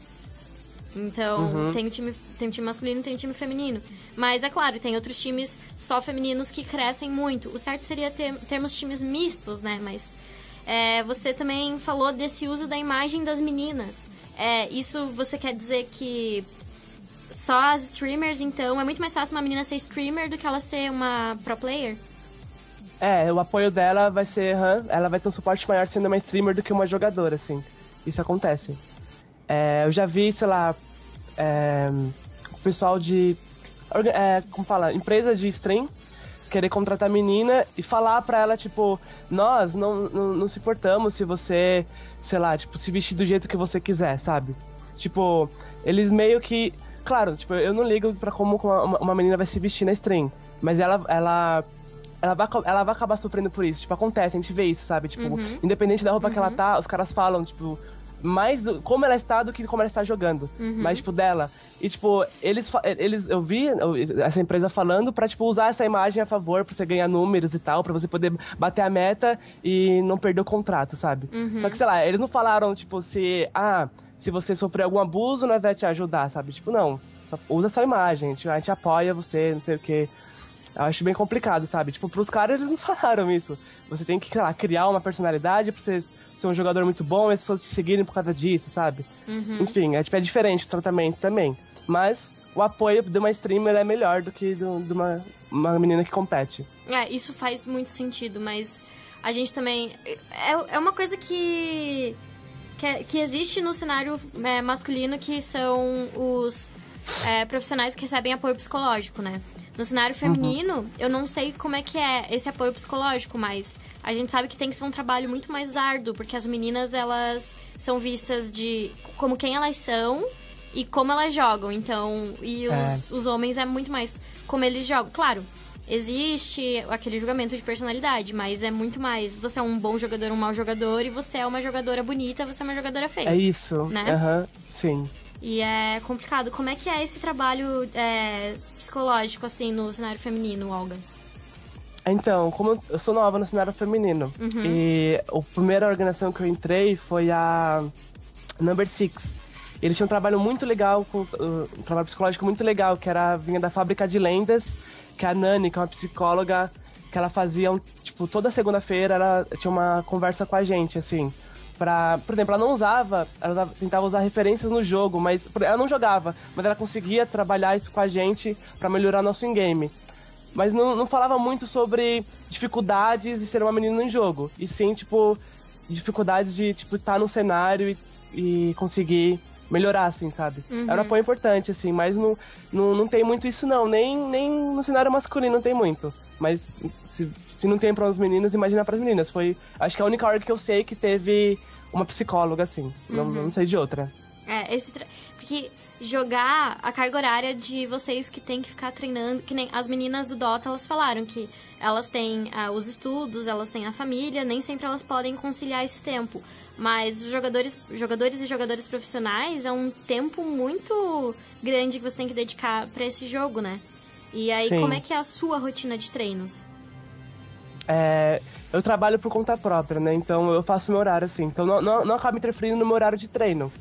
[SPEAKER 1] Então,
[SPEAKER 14] Uhum.
[SPEAKER 1] tem, o time, tem o time masculino e tem o time feminino. Mas é claro, tem outros times só femininos que crescem muito. O certo seria ter, termos times mistos, né? Mas é, você também falou desse uso da imagem das meninas. É, isso você quer dizer que só as streamers, então, é muito mais fácil uma menina ser streamer do que ela ser uma pro player?
[SPEAKER 13] É, o apoio dela vai ser, ela vai ter um suporte maior sendo uma streamer do que uma jogadora, assim. Isso acontece. É, eu já vi, sei lá, é, pessoal de. é, como fala? Empresa de stream querer contratar a menina e falar pra ela, tipo, nós não, não, não se importamos se você, sei lá, tipo, se vestir do jeito que você quiser, sabe? Tipo, eles meio que. Claro, tipo, eu não ligo pra como uma, uma menina vai se vestir na stream. Mas ela, ela ela vai, ela vai acabar sofrendo por isso. Tipo, acontece, a gente vê isso, sabe? Tipo,
[SPEAKER 14] Uhum.
[SPEAKER 13] independente da roupa que ela tá, os caras falam, tipo, mais do- como ela está do que como ela está jogando.
[SPEAKER 14] Uhum.
[SPEAKER 13] Mais, tipo, dela. E, tipo, eles, eles eu vi essa empresa falando pra, tipo, usar essa imagem a favor, pra você ganhar números e tal, pra você poder bater a meta e não perder o contrato, sabe?
[SPEAKER 14] Uhum.
[SPEAKER 13] Só que, sei lá, eles não falaram, tipo, se, ah, se você sofrer algum abuso, nós vamos te ajudar, sabe? Tipo, não. Só usa sua imagem, a gente, a gente apoia você, não sei o quê. Eu acho bem complicado, sabe? Tipo, pros caras eles não falaram isso. Você tem que, sei lá, criar uma personalidade pra você ser um jogador muito bom e as pessoas te seguirem por causa disso, sabe?
[SPEAKER 1] Uhum.
[SPEAKER 13] Enfim, é, tipo, é diferente o tratamento também. Mas o apoio de uma streamer é melhor do que do- de uma, uma menina que compete.
[SPEAKER 1] É, isso faz muito sentido, mas a gente também. É, é uma coisa que. Que, é- que existe no cenário é, masculino que são os é, profissionais que recebem apoio psicológico, né? No cenário feminino, eu não sei como é que é esse apoio psicológico, mas a gente sabe que tem que ser um trabalho muito mais árduo, porque as meninas, elas são vistas de como quem elas são e como elas jogam. Então, e os,
[SPEAKER 14] É.
[SPEAKER 1] os homens é muito mais como eles jogam. Claro, existe aquele julgamento de personalidade, mas é muito mais. Você é um bom jogador, um mau jogador, e você é uma jogadora bonita, você é uma jogadora feia.
[SPEAKER 13] É isso.
[SPEAKER 1] Né?
[SPEAKER 13] Aham, sim.
[SPEAKER 1] E é complicado. Como é que é esse trabalho é, psicológico, assim, no cenário feminino, Olga?
[SPEAKER 13] Então, como eu- sou nova no cenário feminino,
[SPEAKER 1] Uhum.
[SPEAKER 13] e a primeira organização que eu entrei foi a Number Six. Eles tinham um trabalho muito legal, uh, um trabalho psicológico muito legal, que era vinha da fábrica de lendas, que a Nani, que é uma psicóloga, que ela fazia, um, tipo, toda segunda-feira ela tinha uma conversa com a gente, assim, Pra, por exemplo, ela não usava, ela tentava usar referências no jogo, mas ela não jogava, mas ela conseguia trabalhar isso com a gente pra melhorar nosso in-game. Mas não, não falava muito sobre dificuldades de ser uma menina em jogo, e sim, tipo, dificuldades de, tipo, estar no cenário e, e conseguir melhorar, assim, sabe?
[SPEAKER 14] Uhum.
[SPEAKER 13] Era um apoio importante, assim, mas não, não, não tem muito isso, não. Nem, nem no cenário masculino não tem muito. Mas se, se não tem para os meninos, imagina para as meninas. Foi, acho que a única hora que eu sei que teve uma psicóloga, assim. Não,
[SPEAKER 1] Uhum.
[SPEAKER 13] não sei de outra.
[SPEAKER 1] É, esse. tra- Porque jogar a carga horária de vocês que tem que ficar treinando, que nem as meninas do Dota, elas falaram que elas têm ah, os estudos, elas têm a família, nem sempre elas podem conciliar esse tempo. Mas os jogadores, jogadores e jogadores profissionais é um tempo muito grande que você tem que dedicar pra esse jogo, né? E aí,
[SPEAKER 13] Sim.
[SPEAKER 1] como é que é a sua rotina de treinos?
[SPEAKER 13] É, eu trabalho por conta própria, né? Então eu faço meu horário assim. Então não, não, não acaba interferindo no meu horário de treino.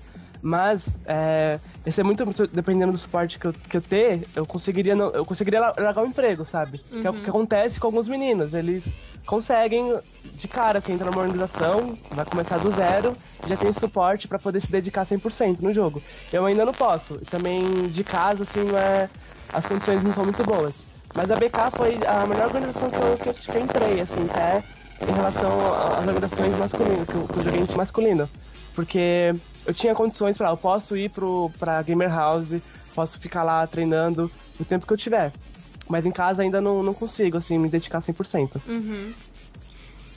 [SPEAKER 13] Mas, é, esse é muito, muito- dependendo do suporte que eu, que eu ter, eu conseguiria, não- eu conseguiria la- largar o emprego, sabe? Que é o
[SPEAKER 14] Uhum.
[SPEAKER 13] que acontece com alguns meninos. Eles conseguem, de cara, assim, entrar numa organização, vai começar do zero, já tem suporte pra poder se dedicar 100% no jogo. Eu ainda não posso. Também, de casa, assim, é, as condições não são muito boas. Mas a BK foi a melhor organização que eu, que eu, que eu entrei, assim, até em relação às organizações masculinas, que eu, que eu joguei masculino. Porque eu tinha condições pra, eu posso ir pro, pra Gamer House, posso ficar lá treinando o tempo que eu tiver. Mas em casa ainda não, não consigo, assim, me dedicar 100%.
[SPEAKER 1] Uhum.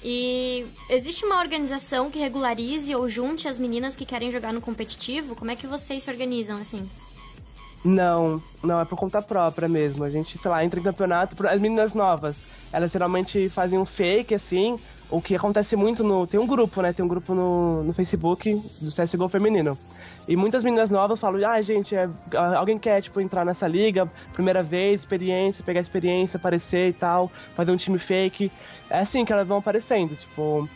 [SPEAKER 1] E existe uma organização que regularize ou junte as meninas que querem jogar no competitivo? Como é que vocês se organizam assim?
[SPEAKER 13] Não, não, é por conta própria mesmo. A gente, sei lá, entra em campeonato. As meninas novas, elas geralmente fazem um fake, assim. O que acontece muito no. Tem um grupo, né? Tem um grupo no, no Facebook do CSGO feminino. E muitas meninas novas falam, ah, gente, é, alguém quer, tipo, entrar nessa liga, primeira vez, experiência, pegar experiência, aparecer e tal, fazer um time fake. É assim que elas vão aparecendo, tipo,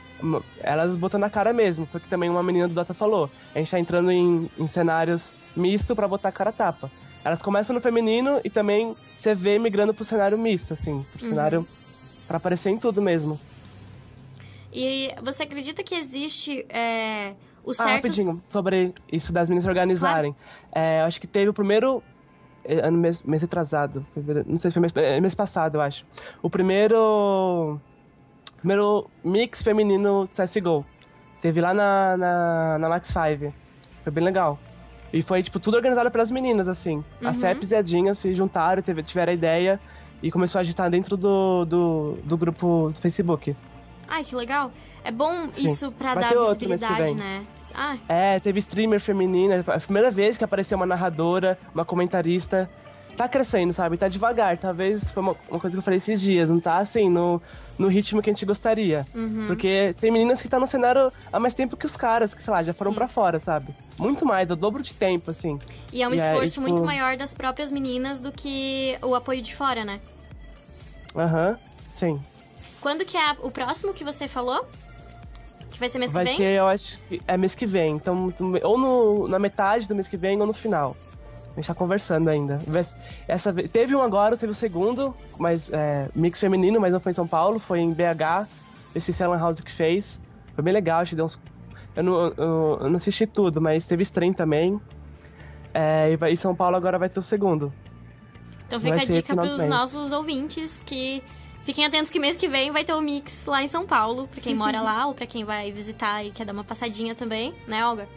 [SPEAKER 13] elas botando a cara mesmo, foi o que também uma menina do Dota falou. A gente tá entrando em, em cenários misto pra botar a cara a tapa. Elas começam no feminino e também você vê migrando pro cenário misto, assim, pro
[SPEAKER 1] Uhum.
[SPEAKER 13] cenário pra aparecer em tudo mesmo.
[SPEAKER 1] E você acredita que existe é, os
[SPEAKER 13] Ah,
[SPEAKER 1] certos...
[SPEAKER 13] rapidinho, sobre isso das meninas se organizarem. É, eu acho que teve o primeiro. é, Ano mês, mês fevereiro- Não sei se foi mês, é, mês passado, eu acho. O primeiro. Primeiro mix feminino de CSGO. Teve lá na, na, na Max 5. Foi bem legal. E foi, tipo, tudo organizado pelas meninas, assim. As
[SPEAKER 1] Uhum.
[SPEAKER 13] CEPs e a Dinha se juntaram, teve, tiveram a ideia e começou a agitar dentro do, do, do grupo do Facebook.
[SPEAKER 1] Ai, que legal. É bom
[SPEAKER 13] Sim.
[SPEAKER 1] isso pra
[SPEAKER 13] Vai
[SPEAKER 1] dar visibilidade, né? Ah,
[SPEAKER 13] É, teve streamer feminina. Foi a primeira vez que apareceu uma narradora, uma comentarista. Tá crescendo, sabe? Tá devagar. Talvez foi uma, uma coisa que eu falei esses dias. Não tá assim, no, no ritmo que a gente gostaria.
[SPEAKER 1] Uhum.
[SPEAKER 13] Porque tem meninas que estão no cenário há mais tempo que os caras, que, sei lá, já foram pra fora, sabe? Muito mais, do dobro de tempo, assim.
[SPEAKER 1] e é um
[SPEAKER 13] E aí,
[SPEAKER 1] esforço
[SPEAKER 13] tipo,
[SPEAKER 1] muito maior das próprias meninas do que o apoio de fora, né?
[SPEAKER 13] Aham, sim.
[SPEAKER 1] Quando que é o próximo que você falou? Que vai ser mês
[SPEAKER 13] Vai
[SPEAKER 1] que vem?
[SPEAKER 13] ser, eu acho que é mês que vem. Então, ou no, na metade do mês que vem ou no final. A gente tá conversando ainda. Vai- Essa, ve- teve um agora, teve o segundo, mas é, mix feminino, mas não foi em São Paulo, foi em BH. Esse Sellan House que fez. Foi bem legal, acho que deu uns. Eu não, eu, eu não assisti tudo, mas teve stream também. É, e vai- em São Paulo agora vai ter o segundo.
[SPEAKER 1] Então fica
[SPEAKER 13] vai
[SPEAKER 1] a dica pros
[SPEAKER 13] mês.
[SPEAKER 1] nossos ouvintes que fiquem atentos que mês que vem vai ter o mix lá em São Paulo, pra quem mora lá ou pra quem vai visitar e quer dar uma passadinha também, né, Olga?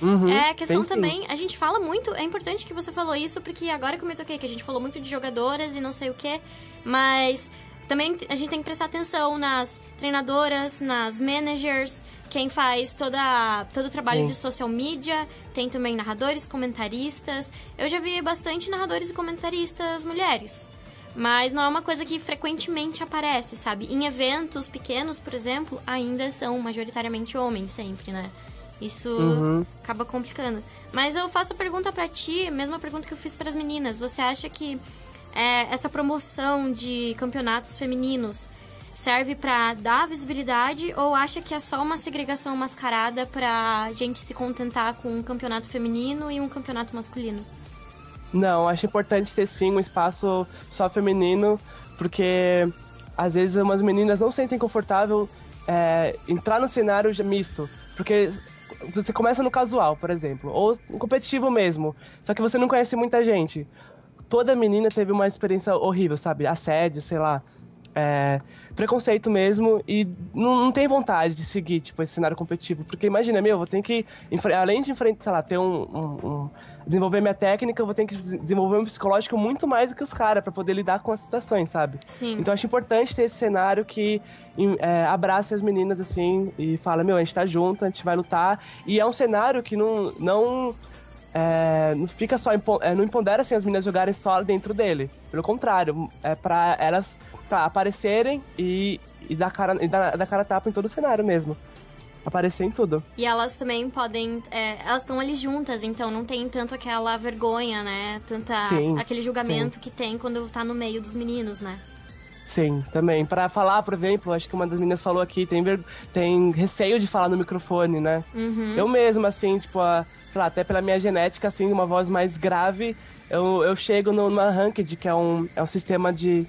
[SPEAKER 13] Uhum,
[SPEAKER 1] é, a questão também, a gente fala muito, é importante que você falou isso, porque agora que eu me toquei, que a gente falou muito de jogadoras e não sei o que, mas também a gente tem que prestar atenção nas treinadoras, nas managers, quem faz toda, todo o trabalho
[SPEAKER 14] Sim.
[SPEAKER 1] de social media, tem também narradores, comentaristas. Eu já vi bastante narradores e comentaristas mulheres. Mas não é uma coisa que frequentemente aparece, sabe? Em eventos pequenos, por exemplo, ainda são majoritariamente homens sempre, né? Isso
[SPEAKER 14] Uhum.
[SPEAKER 1] acaba complicando. Mas eu faço a pergunta pra ti, mesma pergunta que eu fiz pras meninas. Você acha que é, essa promoção de campeonatos femininos serve pra dar visibilidade ou acha que é só uma segregação mascarada pra gente se contentar com um campeonato feminino e um campeonato masculino?
[SPEAKER 13] Não, acho importante ter sim um espaço só feminino, porque às vezes umas meninas não se sentem confortável é, entrar no cenário misto. Porque você começa no casual, por exemplo, ou no competitivo mesmo, só que você não conhece muita gente. Toda menina teve uma experiência horrível, sabe? Assédio, sei lá. É, preconceito mesmo e não, não tem vontade de seguir, tipo, esse cenário competitivo. Porque imagina, meu, eu vou ter que, além de enfrentar, sei lá, ter um, um- um- desenvolver minha técnica, eu vou ter que des- desenvolver um psicológico muito mais do que os caras pra poder lidar com as situações, sabe?
[SPEAKER 1] Sim.
[SPEAKER 13] Então acho importante ter esse cenário que é, abrace as meninas assim e fala, meu, a gente tá junto, a gente vai lutar. E é um cenário que não. não é, não fica só é, não empodera assim as meninas jogarem só dentro dele. Pelo contrário, é pra elas tá, aparecerem e, e dar cara e dar, dar cara tapa em todo o cenário mesmo. Aparecer em tudo.
[SPEAKER 1] E elas também podem. é, elas estão ali juntas, então não tem tanto aquela vergonha, né? Tanta.
[SPEAKER 13] Sim,
[SPEAKER 1] aquele julgamento que tem quando tá no meio dos meninos, né?
[SPEAKER 13] Sim, também. Pra falar, por exemplo, acho que uma das meninas falou aqui, tem, ver- tem receio de falar no microfone, né?
[SPEAKER 1] Uhum.
[SPEAKER 13] Eu mesmo, assim, tipo, a- sei lá, até pela minha genética, assim, uma voz mais grave, eu, eu chego no, numa Ranked, que é um, é um sistema de,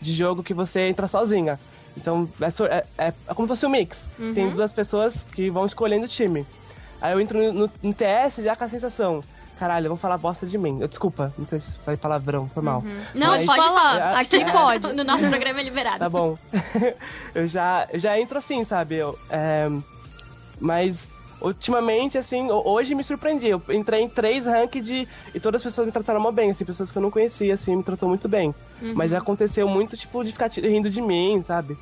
[SPEAKER 13] de jogo que você entra sozinha. Então, é, é, é, é como se fosse um mix.
[SPEAKER 14] Uhum.
[SPEAKER 13] Tem duas pessoas que vão escolhendo o time. Aí eu entro no, no- no TS já com a sensação, caralho, vão falar bosta de mim. Eu, desculpa, não sei se falei palavrão, foi mal.
[SPEAKER 1] Não,
[SPEAKER 13] Mas-
[SPEAKER 1] pode falar.
[SPEAKER 13] É,
[SPEAKER 1] Aqui
[SPEAKER 13] é,
[SPEAKER 1] pode. No nosso programa é liberado.
[SPEAKER 13] Tá bom. eu, já, eu já entro assim, sabe? Eu, é, mas ultimamente, assim, ho- hoje me surpreendi. Eu entrei em três ranked e todas as pessoas me trataram mó bem, assim, pessoas que eu não conhecia, assim, me tratou muito bem.
[SPEAKER 14] Uhum.
[SPEAKER 13] Mas aconteceu muito, tipo, de ficar rindo de mim, sabe?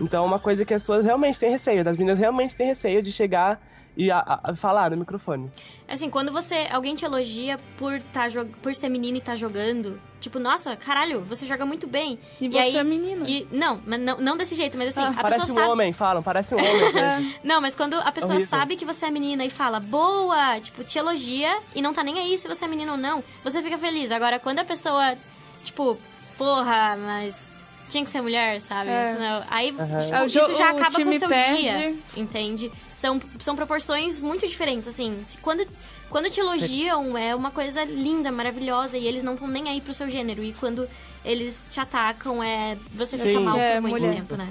[SPEAKER 13] Então, uma coisa que as pessoas realmente têm receio, das meninas realmente têm receio de chegar e a- a- falar no microfone.
[SPEAKER 1] Assim, quando você. Alguém te elogia por, tá, por ser menina e tá jogando. Tipo, nossa, caralho, você joga muito bem.
[SPEAKER 2] E você
[SPEAKER 1] aí,
[SPEAKER 2] é menina.
[SPEAKER 1] E, não, mas não, não desse jeito, mas assim, a
[SPEAKER 13] parece
[SPEAKER 1] pessoa
[SPEAKER 13] um
[SPEAKER 1] sabe.
[SPEAKER 13] homem, falam, parece um homem. às vezes.
[SPEAKER 1] Não, mas quando a pessoa
[SPEAKER 13] Horrível.
[SPEAKER 1] sabe que você é menina e fala, boa, tipo, te elogia e não tá nem aí se você é menina ou não, você fica feliz. Agora, quando a pessoa, tipo, porra, mas tinha que ser mulher, sabe?
[SPEAKER 2] É.
[SPEAKER 1] Senão- aí tipo,
[SPEAKER 2] É, o
[SPEAKER 1] isso
[SPEAKER 2] jo-
[SPEAKER 1] já
[SPEAKER 2] o
[SPEAKER 1] acaba com o seu
[SPEAKER 2] perde.
[SPEAKER 1] dia, entende? São, são proporções muito diferentes, assim. Se- Quando, quando te elogiam, é uma coisa linda, maravilhosa, e eles não estão nem aí pro seu gênero. E quando eles te atacam, é você fica mal por
[SPEAKER 13] É,
[SPEAKER 1] muito
[SPEAKER 13] mulher.
[SPEAKER 1] tempo, né?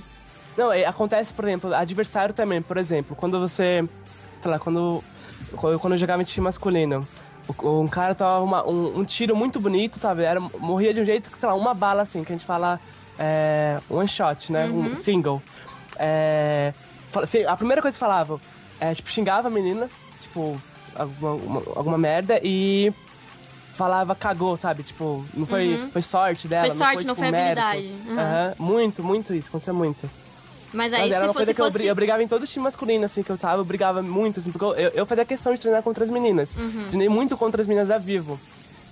[SPEAKER 13] Não, é, acontece, por exemplo, adversário também, por exemplo, quando você. Sei lá, quando. Quando eu jogava em time masculino, um cara tava uma- um, um tiro muito bonito, sabe? Era, morria de um jeito que, sei lá, uma bala assim, que a gente fala é, one shot, né?
[SPEAKER 14] Uhum.
[SPEAKER 13] Um single. É, assim, a primeira coisa que falava, é, tipo, xingava a menina, tipo, alguma, uma- alguma merda, e falava cagou, sabe? Tipo, não foi,
[SPEAKER 1] Uhum.
[SPEAKER 13] foi sorte dela.
[SPEAKER 1] Foi sorte,
[SPEAKER 13] não
[SPEAKER 1] não
[SPEAKER 13] foi,
[SPEAKER 1] foi
[SPEAKER 13] tipo, mérito.
[SPEAKER 1] habilidade. Uhum.
[SPEAKER 13] Aham, Muito, muito isso, acontecia muito.
[SPEAKER 1] Mas aí,
[SPEAKER 13] Mas era
[SPEAKER 1] se
[SPEAKER 13] uma coisa
[SPEAKER 1] fosse.
[SPEAKER 13] que eu,
[SPEAKER 1] fosse...
[SPEAKER 13] eu brigava em todo time masculino, assim, que eu tava, eu brigava muito, assim, porque eu, eu, fazia questão de treinar contra as meninas.
[SPEAKER 1] Uhum.
[SPEAKER 13] Treinei muito contra as meninas da Vivo.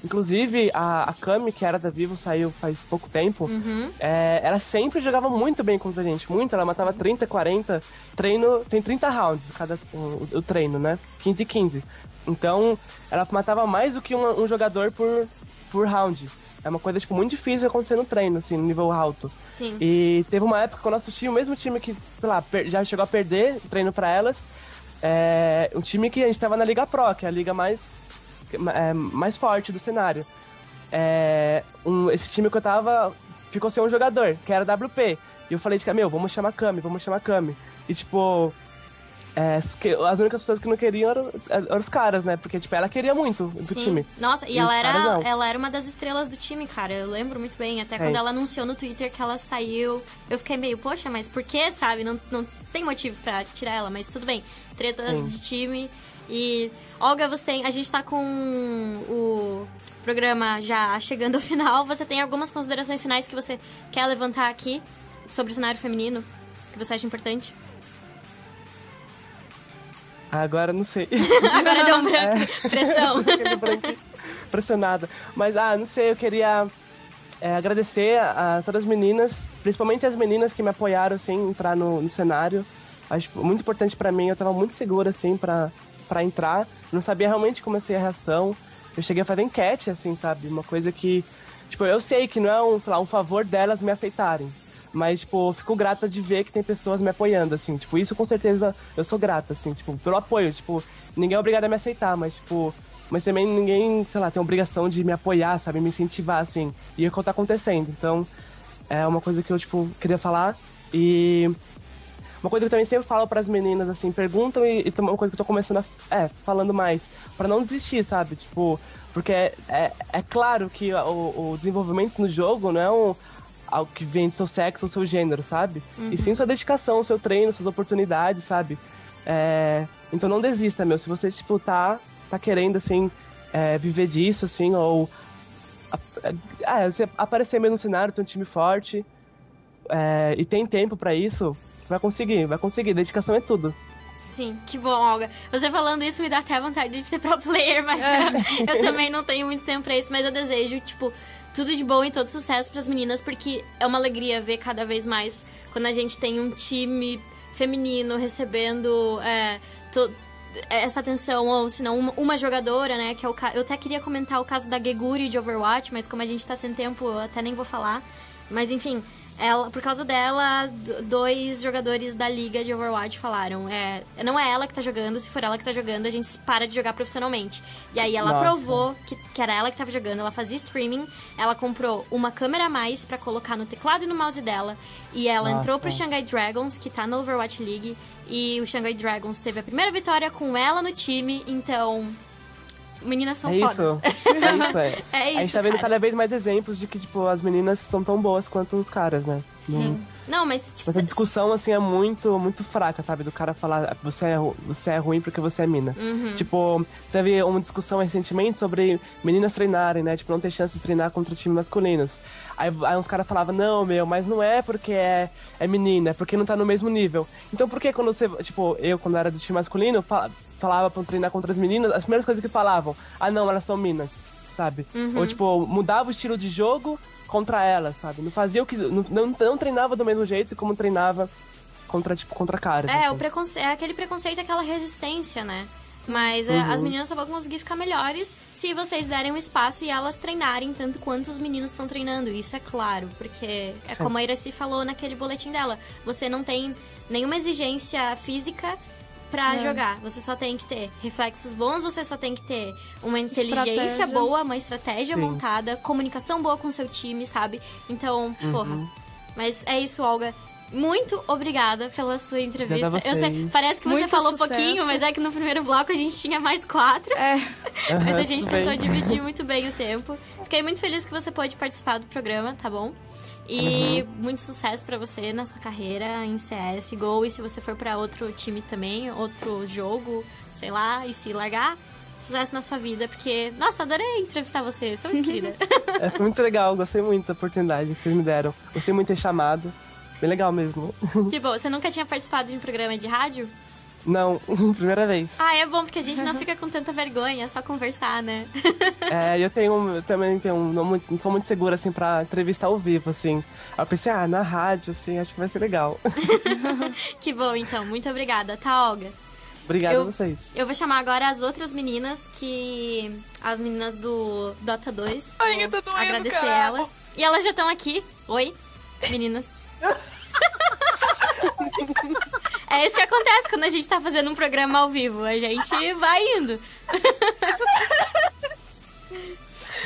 [SPEAKER 13] Inclusive, a, a Kami, que era da Vivo, saiu faz pouco tempo.
[SPEAKER 1] Uhum.
[SPEAKER 13] É, ela sempre jogava muito bem contra a gente, muito. Ela matava 30, 40. Treino, tem 30 rounds cada o, o treino, né? 15 e 15. Então, ela matava mais do que um, um jogador por, por round. É uma coisa, tipo, muito difícil de acontecer no treino, assim, no nível alto.
[SPEAKER 1] Sim.
[SPEAKER 13] E teve uma época que o nosso time, o mesmo time que, sei lá, já chegou a perder treino pra elas, é um time que a gente tava na Liga Pro, que é a liga mais, é, mais forte do cenário. É, um- esse time que eu tava ficou sem um jogador, que era WP. E eu falei de meu, vamos chamar Kami, vamos chamar Kami. E tipo, é, as únicas pessoas que não queriam eram, eram os caras, né? Porque, tipo, ela queria muito do
[SPEAKER 1] Sim.
[SPEAKER 13] time.
[SPEAKER 1] Nossa, e,
[SPEAKER 13] E
[SPEAKER 1] ela era, ela era uma das estrelas do time, cara. Eu lembro muito bem. Até
[SPEAKER 13] Sim.
[SPEAKER 1] quando ela anunciou no Twitter que ela saiu, eu fiquei meio, poxa, mas por que, sabe? Não, não tem motivo pra tirar ela, mas tudo bem. Tretas
[SPEAKER 14] Sim.
[SPEAKER 1] de time. E, Olga, você tem. A gente tá com o programa já chegando ao final. Você tem algumas considerações finais que você quer levantar aqui sobre o cenário feminino? Que você acha importante?
[SPEAKER 13] Agora não sei.
[SPEAKER 1] Agora deu um branco.
[SPEAKER 13] É.
[SPEAKER 1] Pressão.
[SPEAKER 13] Pressionada. Mas, ah, não sei, eu queria é, agradecer a, a todas as meninas, principalmente as meninas que me apoiaram, assim, entrar no, no cenário. Acho muito importante pra mim, eu tava muito segura, assim, pra, pra entrar. Não sabia realmente como ia ser a reação. Eu cheguei a fazer enquete, assim, sabe? Uma coisa que... Tipo, eu sei que não é um, lá, um favor delas me aceitarem. Mas, tipo, fico grata de ver que tem pessoas me apoiando, assim. Tipo, isso com certeza eu sou grata, assim, tipo, pelo apoio. Tipo, ninguém é obrigado a me aceitar, mas, tipo. Mas também ninguém, sei lá, tem obrigação de me apoiar, sabe? Me incentivar, assim. E é o que tá acontecendo. Então, é uma coisa que eu, tipo, queria falar. E. Uma coisa que eu também sempre falo pras meninas, assim, perguntam e, e uma coisa que eu tô começando a. É, falando mais. Pra não desistir, sabe? Tipo, porque é, é, é claro que o, o desenvolvimento no jogo não é um algo que vem do seu sexo ou seu gênero, sabe?
[SPEAKER 14] Uhum.
[SPEAKER 13] E sim sua dedicação, seu treino, suas oportunidades, sabe? É, então não desista, meu. Se você, tipo, tá, tá querendo, assim, é, viver disso, assim, ou é, você aparecer mesmo no cenário, ter um time forte é, e tem tempo pra isso, vai conseguir, vai conseguir. Dedicação é tudo.
[SPEAKER 1] Sim, que bom, Olga. Você falando isso me dá até vontade de ser pro player, mas eu, eu também não tenho muito tempo pra isso, mas eu desejo, tipo, tudo de bom e todo sucesso pras meninas, porque é uma alegria ver cada vez mais quando a gente tem um time feminino recebendo é, to- essa atenção, ou se não, uma, uma jogadora, né? Que é o. Eu até queria comentar o caso da Geguri de Overwatch, mas como a gente tá sem tempo, eu até nem vou falar. Mas enfim, ela, por causa dela, dois jogadores da liga de Overwatch falaram: é, não é ela que tá jogando, se for ela que tá jogando, a gente para de jogar profissionalmente. E aí ela
[SPEAKER 14] Nossa.
[SPEAKER 1] provou que, que era ela que tava jogando, ela fazia streaming, ela comprou uma câmera a mais pra colocar no teclado e no mouse dela. E ela
[SPEAKER 14] Nossa.
[SPEAKER 1] entrou pro Shanghai Dragons, que tá no Overwatch League. E o Shanghai Dragons teve a primeira vitória com ela no time, então. Meninas são
[SPEAKER 13] é
[SPEAKER 1] fodas.
[SPEAKER 13] isso. É isso, é.
[SPEAKER 1] É isso,
[SPEAKER 13] A gente tá vendo
[SPEAKER 1] cara.
[SPEAKER 13] cada vez mais exemplos de que, tipo, as meninas são tão boas quanto os caras, né?
[SPEAKER 1] Sim. Não, mas.
[SPEAKER 13] Tipo, essa discussão, assim, é muito, muito fraca, sabe? Do cara falar, você é, você é ruim porque você é mina.
[SPEAKER 1] Uhum.
[SPEAKER 13] Tipo, teve uma discussão recentemente sobre meninas treinarem, né? Tipo, não ter chance de treinar contra time masculinos. Aí, aí uns caras falavam, não, meu, mas não é porque é, é menina, é porque não tá no mesmo nível. Então por que quando você, tipo, eu, quando era do time masculino, fa- falava pra treinar contra as meninas, as primeiras coisas que falavam, ah, não, elas são minas, sabe?
[SPEAKER 14] Uhum.
[SPEAKER 13] Ou, tipo, mudava o estilo de jogo contra elas, sabe? Não fazia o que. Não, não, não treinava do mesmo jeito como treinava contra, tipo, contra caras.
[SPEAKER 1] É,
[SPEAKER 13] assim.
[SPEAKER 1] o preconce... é aquele preconceito, aquela resistência, né? Mas é,
[SPEAKER 13] Uhum.
[SPEAKER 1] as meninas só vão conseguir ficar melhores se vocês derem um espaço e elas treinarem tanto quanto os meninos estão treinando. Isso é claro, porque é
[SPEAKER 14] Sim.
[SPEAKER 1] como a Iraci falou naquele boletim dela. Você não tem nenhuma exigência física pra
[SPEAKER 2] É.
[SPEAKER 1] jogar. Você só tem que ter reflexos bons, você só tem que ter uma inteligência
[SPEAKER 2] Estratégia.
[SPEAKER 1] boa, uma estratégia
[SPEAKER 2] Sim.
[SPEAKER 1] montada, comunicação boa com seu time, sabe? Então,
[SPEAKER 13] Uhum.
[SPEAKER 1] porra. Mas é isso, Olga. Muito obrigada pela sua entrevista. Eu sei, parece que você
[SPEAKER 2] Muito
[SPEAKER 1] falou
[SPEAKER 2] sucesso.
[SPEAKER 1] pouquinho, mas é que no primeiro bloco a gente tinha mais quatro.
[SPEAKER 2] É.
[SPEAKER 1] mas a gente tentou
[SPEAKER 13] bem.
[SPEAKER 1] dividir muito bem o tempo. Fiquei muito feliz que você pôde participar do programa, tá bom? E
[SPEAKER 13] Uhum.
[SPEAKER 1] muito sucesso pra você na sua carreira em CS, Go. E se você for pra outro time também, outro jogo, sei lá, e se largar, sucesso na sua vida, porque, nossa, adorei entrevistar você, é muito querida.
[SPEAKER 13] É, foi muito legal, gostei muito da oportunidade que vocês me deram. Gostei muito de ter chamado. Bem legal mesmo.
[SPEAKER 1] que bom, você nunca tinha participado de um programa de rádio?
[SPEAKER 13] Não, primeira vez.
[SPEAKER 1] Ah, é bom, porque a gente não fica com tanta vergonha, é só conversar, né?
[SPEAKER 13] É, eu tenho, eu também tenho, não, muito, não sou muito segura, assim, pra entrevistar ao vivo, assim. Eu pensei, ah, na rádio, assim, acho que vai ser legal.
[SPEAKER 1] que bom, então. Muito obrigada, tá, Olga?
[SPEAKER 13] Obrigado
[SPEAKER 1] Eu-
[SPEAKER 13] a vocês.
[SPEAKER 1] Eu vou chamar agora as outras meninas que. As meninas do Dota 2.
[SPEAKER 4] Ai,
[SPEAKER 1] Vou
[SPEAKER 4] eu tô doendo,
[SPEAKER 1] agradecer
[SPEAKER 4] caralho.
[SPEAKER 1] elas. E elas já estão aqui. Oi, meninas. É isso que acontece quando a gente tá fazendo um programa ao vivo. A gente vai indo.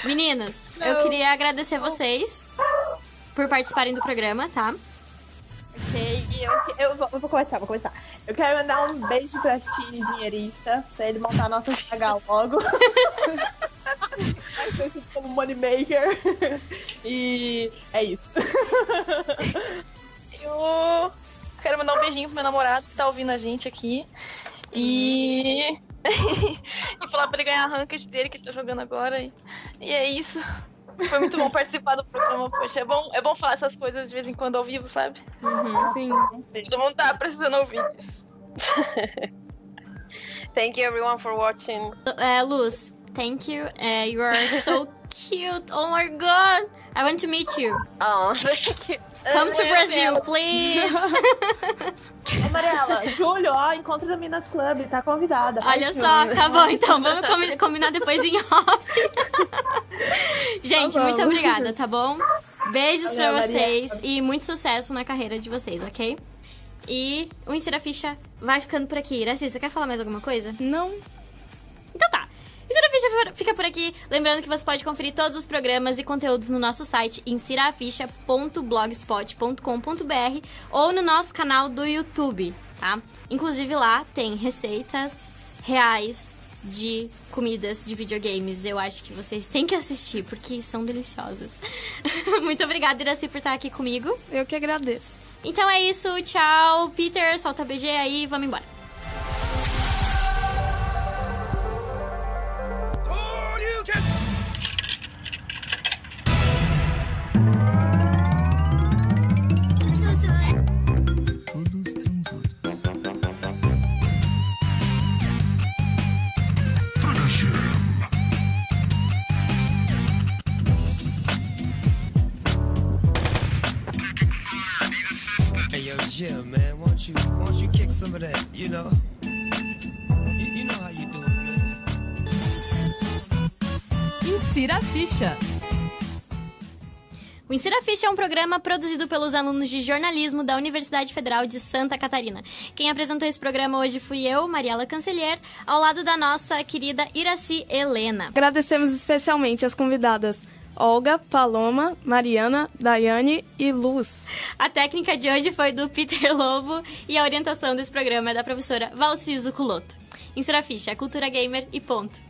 [SPEAKER 1] Meninas, eu
[SPEAKER 5] Não.
[SPEAKER 1] queria agradecer vocês por participarem do programa, tá?
[SPEAKER 5] Ok, eu, eu, vou, eu vou começar, vou começar. Eu quero mandar um beijo pra Tini Dinheirista, pra ele montar a nossa saga logo. Mais conhecido como Moneymaker. E é isso.
[SPEAKER 4] Eu quero mandar um beijinho pro meu namorado que tá ouvindo a gente aqui. E. e falar pra ele ganhar a ranked dele que ele tá jogando agora. E, e é isso. Foi muito bom participar do programa, poxa. É bom, é bom falar essas coisas de vez em quando ao vivo, sabe?
[SPEAKER 2] Sim.
[SPEAKER 4] Todo mundo tá precisando ouvir isso.
[SPEAKER 6] Thank you everyone for watching.
[SPEAKER 1] Uh, Luz, thank you. Uh, you are so cute. Oh my god. I want to meet you.
[SPEAKER 6] Oh, thank you.
[SPEAKER 1] Come to Brazil, please.
[SPEAKER 5] Ô, Mariela, Júlio, ó, encontro da Minas Club, tá convidada.
[SPEAKER 1] Olha só, tá bom, então vamos combi- combinar depois em off. Gente,
[SPEAKER 5] Tá
[SPEAKER 1] muito obrigada, tá bom? Beijos pra
[SPEAKER 5] Valeu,
[SPEAKER 1] vocês
[SPEAKER 5] Maria.
[SPEAKER 1] e muito sucesso na carreira de vocês, ok? E o Insira Ficha vai ficando por aqui. Iraci, você quer falar mais alguma coisa?
[SPEAKER 2] Não.
[SPEAKER 1] Ficha fica por aqui. Lembrando que você pode conferir todos os programas e conteúdos no nosso site em ciraficha.blogspot.com.br ou no nosso canal do YouTube, tá? Inclusive lá tem receitas reais de comidas de videogames. Eu acho que vocês têm que assistir, porque são deliciosas. Muito obrigada, Iraci, por estar aqui comigo.
[SPEAKER 2] Eu que agradeço.
[SPEAKER 1] Então é isso, tchau. Peter, solta BG aí, vamos embora.
[SPEAKER 14] Of that, you know? You, you know how you do it, man.
[SPEAKER 15] Insira a ficha.
[SPEAKER 1] O Insira Ficha é um programa produzido pelos alunos de jornalismo da Universidade Federal de Santa Catarina. Quem apresentou esse programa hoje fui eu, Mariela Cancelier, ao lado da nossa querida Iraci Helena.
[SPEAKER 2] Agradecemos especialmente as convidadas Olga, Paloma, Mariana, Daiane e Luz.
[SPEAKER 1] A técnica de hoje foi do Peter Lobo e a orientação desse programa é da professora Valciso Culoto. Insira Ficha, cultura gamer e ponto.